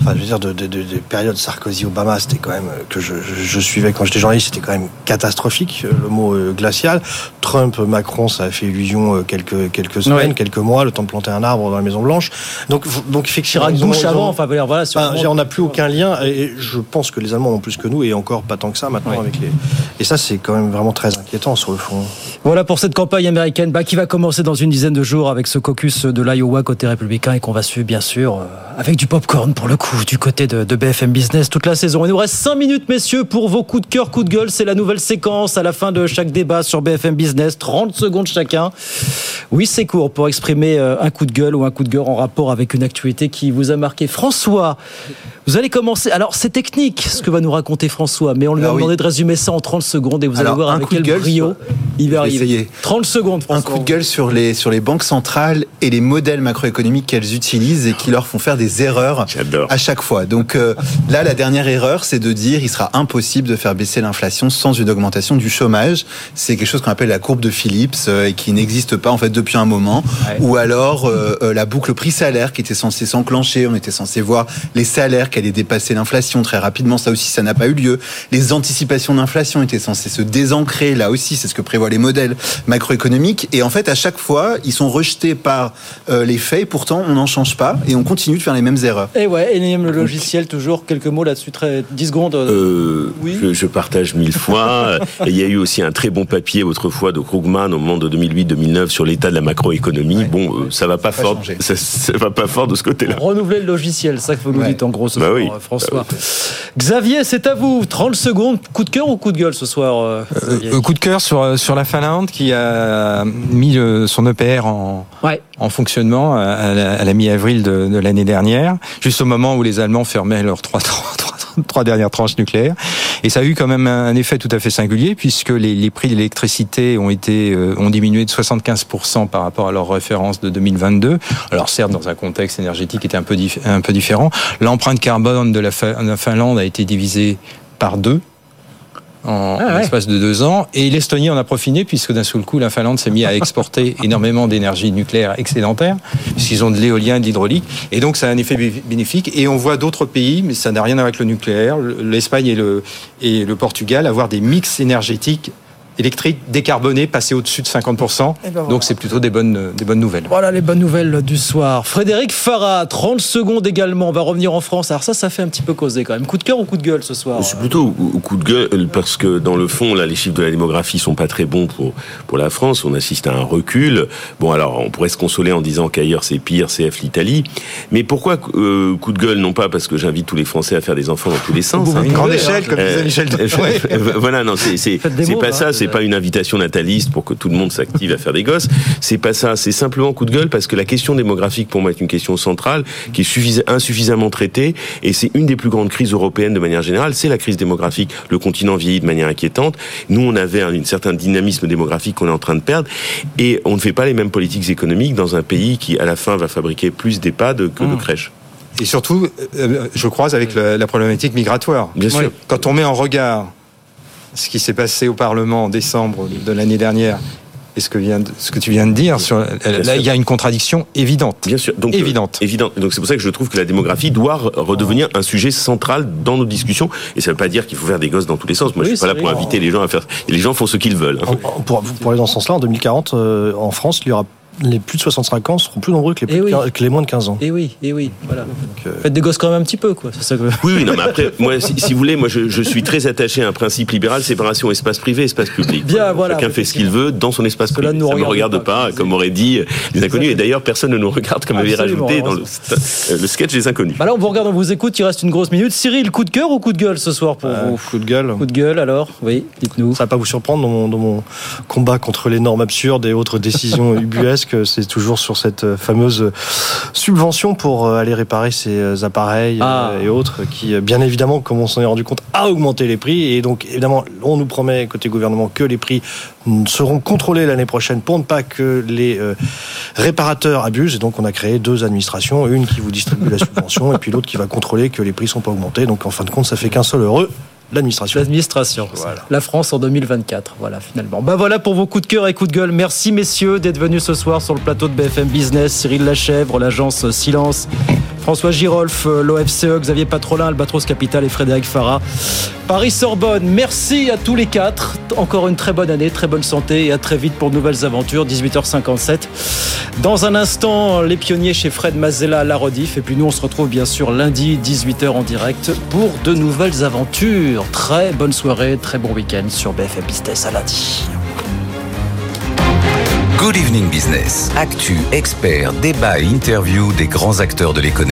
enfin, je veux dire, de, de, de- des périodes Sarkozy-Obama, c'était quand même euh, que je, je, je suivais quand j'étais journaliste, c'était quand même catastrophique. euh, Le mot euh, glacial. Trump, Macron, ça a fait illusion quelques quelques semaines, quelques mois, le temps de planter un arbre dans la Maison Blanche. Donc, donc effectivement, Chirac Bush avant, enfin voilà. Enfin, on n'a plus aucun lien et je pense que les Allemands ont plus que nous et encore pas tant que ça maintenant avec les. Et ça, c'est quand même vraiment très inquiétant sur le fond. Voilà pour cette campagne américaine bah, qui va commencer dans une dizaine de jours avec ce caucus de l'Iowa côté républicain et qu'on va suivre bien sûr euh, avec du popcorn pour le coup du côté de, de BFM Business toute la saison. Il nous reste 5 minutes messieurs pour vos coups de cœur, coups de gueule. C'est la nouvelle séquence à la fin de chaque débat sur BFM Business. 30 secondes chacun. Oui c'est court pour exprimer euh, un coup de gueule ou un coup de gueule en rapport avec une actualité qui vous a marqué. François, vous allez commencer. Alors c'est technique ce que va nous raconter François, mais on lui a Ah oui. demandé de résumer ça en 30 secondes et vous Alors, allez voir un avec coup de quel gueule brio il va arriver. essayer. 30 secondes Un François. coup de gueule sur les, sur les banques centrales et les modèles macroéconomiques qu'elles utilisent et qui leur font faire des erreurs à chaque fois. Donc euh, là, la dernière erreur, c'est de dire il sera impossible de faire baisser l'inflation sans une augmentation du chômage. C'est quelque chose qu'on appelle la courbe de Phillips euh, et qui n'existe pas en fait depuis un moment. Ou alors euh, euh, la boucle prix-salaire qui était censée s'enclencher. On était censé voir les salaires qui allaient dépasser l'inflation très rapidement. Ça aussi, ça n'a pas eu lieu. Les anticipations d'inflation étaient censées se désancrer, là aussi, c'est ce que prévoient les modèles macroéconomiques. Et en fait, à chaque fois, ils sont rejetés par euh, les faits. Pourtant, on n'en change pas et on continue de faire les mêmes erreurs. Et ouais, énième le logiciel, toujours quelques mots là-dessus, très 10 secondes. Euh, je, je partage mille fois. Et il y a eu aussi un très bon papier autrefois de Krugman au moment de 2008-2009 sur l'état de la macroéconomie. Bon, euh, ça va pas fort. Ça, ça va pas fort de ce côté-là. Renouveler le logiciel, ça que vous nous dites en gros ce Bah soir, oui. euh, François. Xavier, c'est à vous. 30 secondes. Coup de cœur ou coup de gueule ce soir euh, Euh, coup de cœur sur, sur la Finlande qui a mis le- son EPR en, en fonctionnement à, à la, à la mi-avril de, de l'année dernière, juste au moment où les Allemands fermaient leurs trois, trois, trois- trois dernières tranches nucléaires. Et ça a eu quand même un effet tout à fait singulier puisque les, les prix de l'électricité ont été euh, ont diminué de 75% par rapport à leur référence de 2022. Alors certes dans un contexte énergétique qui était un peu un peu différent. L'empreinte carbone de la Finlande a été divisée par deux en, Ah en l'espace de deux ans. Et l'Estonie en a profité puisque d'un seul coup, la Finlande s'est mise à exporter énormément d'énergie nucléaire excédentaire, puisqu'ils ont de l'éolien et de l'hydraulique. Et donc, ça a un effet bé- bénéfique. Et on voit d'autres pays, mais ça n'a rien à voir avec le nucléaire, l'Espagne et le, et le Portugal, avoir des mix énergétiques électriques décarbonés passés au-dessus de 50%. Eh ben voilà. Donc, c'est plutôt des bonnes, des bonnes nouvelles. Voilà les bonnes nouvelles du soir. Frédéric Farah, 30 secondes également. On va revenir en France. Alors ça, ça fait un petit peu causer quand même. Coup de cœur ou coup de gueule ce soir C'est plutôt au coup de gueule parce que dans le fond, là, les chiffres de la démographie sont pas très bons pour pour la France. On assiste à un recul. Bon, alors on pourrait se consoler en disant qu'ailleurs c'est pire, CF l'Italie. Mais pourquoi euh, coup de gueule Non pas parce que j'invite tous les Français à faire des enfants dans tous les sens. Une grande échelle, comme disait Euh, Michel euh, Defoe. voilà, non, c'est mots, pas hein, ça. C'est pas une invitation nataliste pour que tout le monde s'active à faire des gosses. C'est pas ça. C'est simplement coup de gueule parce que la question démographique pour moi est une question centrale qui est suffis- insuffisamment traitée et c'est une des plus grandes crises européennes de manière générale. C'est la crise démographique. Le continent vieillit de manière inquiétante. Nous, on avait un, certain dynamisme démographique qu'on est en train de perdre et on ne fait pas les mêmes politiques économiques dans un pays qui, à la fin, va fabriquer plus d'EHPAD que de crèches. Et surtout, euh, je croise avec la problématique migratoire. Bien sûr. Quand on met en regard ce qui s'est passé au Parlement en décembre de l'année dernière et ce que, vient de- ce que tu viens de dire, sur, là, il y a une contradiction évidente. Bien sûr. Donc, évidente. euh, évidente. Donc c'est pour ça que je trouve que la démographie doit re- redevenir un sujet central dans nos discussions. Et ça ne veut pas dire qu'il faut faire des gosses dans tous les sens. Moi, Oui, je suis pas là pour inviter les gens à faire. Les gens font ce qu'ils veulent. hein. Pour, pour aller dans ce sens-là, en 2040, euh, en France, il y aura les plus de 65 ans seront plus nombreux que les, plus de quin- que les moins de 15 ans. Et oui, et oui, voilà. Faites des gosses quand même un petit peu, quoi. C'est ça que... Oui, oui, non, mais après, moi, si, si vous voulez, moi, je, je suis très attaché à un principe libéral, séparation espace privé, espace public. Bien, voilà, Chacun fait ce qu'il veut dans son espace privé. Ne nous ça ne me regarde pas, comme auraient dit euh, les inconnus. Et d'ailleurs, personne ne nous regarde, comme avait rajouté dans le, euh, le sketch des inconnus. Bah là, on vous regarde, on vous écoute, il reste une grosse minute. Cyril, coup de cœur ou coup de gueule ce soir pour vous Coup de gueule. Coup de gueule, alors Oui, dites-nous. Ça va pas vous surprendre dans mon, dans mon combat contre les normes absurdes et autres décisions ubuesques. C'est toujours sur cette euh, fameuse subvention pour euh, aller réparer ces euh, appareils Ah. et autres qui, bien évidemment, comme on s'en est rendu compte, a augmenté les prix. Et donc, évidemment, on nous promet, côté gouvernement, que les prix seront contrôlés l'année prochaine pour ne pas que les réparateurs abusent. Et donc, on a créé deux administrations, une qui vous distribue la subvention et puis l'autre qui va contrôler que les prix sont pas augmentés. Donc, en fin de compte, ça fait qu'un seul heureux, l'administration. L'administration. La France en 2024. Voilà, finalement. Bah voilà pour vos coups de cœur et coups de gueule. Merci, messieurs, d'être venus ce soir sur le plateau de BFM Business. Cyril Lachèvre, l'agence Silence. François Girolf, euh, l'OFCE, Xavier Patrolin, Albatros Capital et Frédéric Farah. Paris-Sorbonne, merci à tous les quatre. Encore une très bonne année, très bonne santé et à très vite pour de nouvelles aventures. 18h57. Dans un instant, les pionniers chez Fred Mazella à la Rediff. Et puis nous, on se retrouve bien sûr lundi, 18h en direct pour de nouvelles aventures. Très bonne soirée, très bon week-end sur BFM Business à lundi. Good Evening Business. Actu, experts, débat et interview des grands acteurs de l'économie.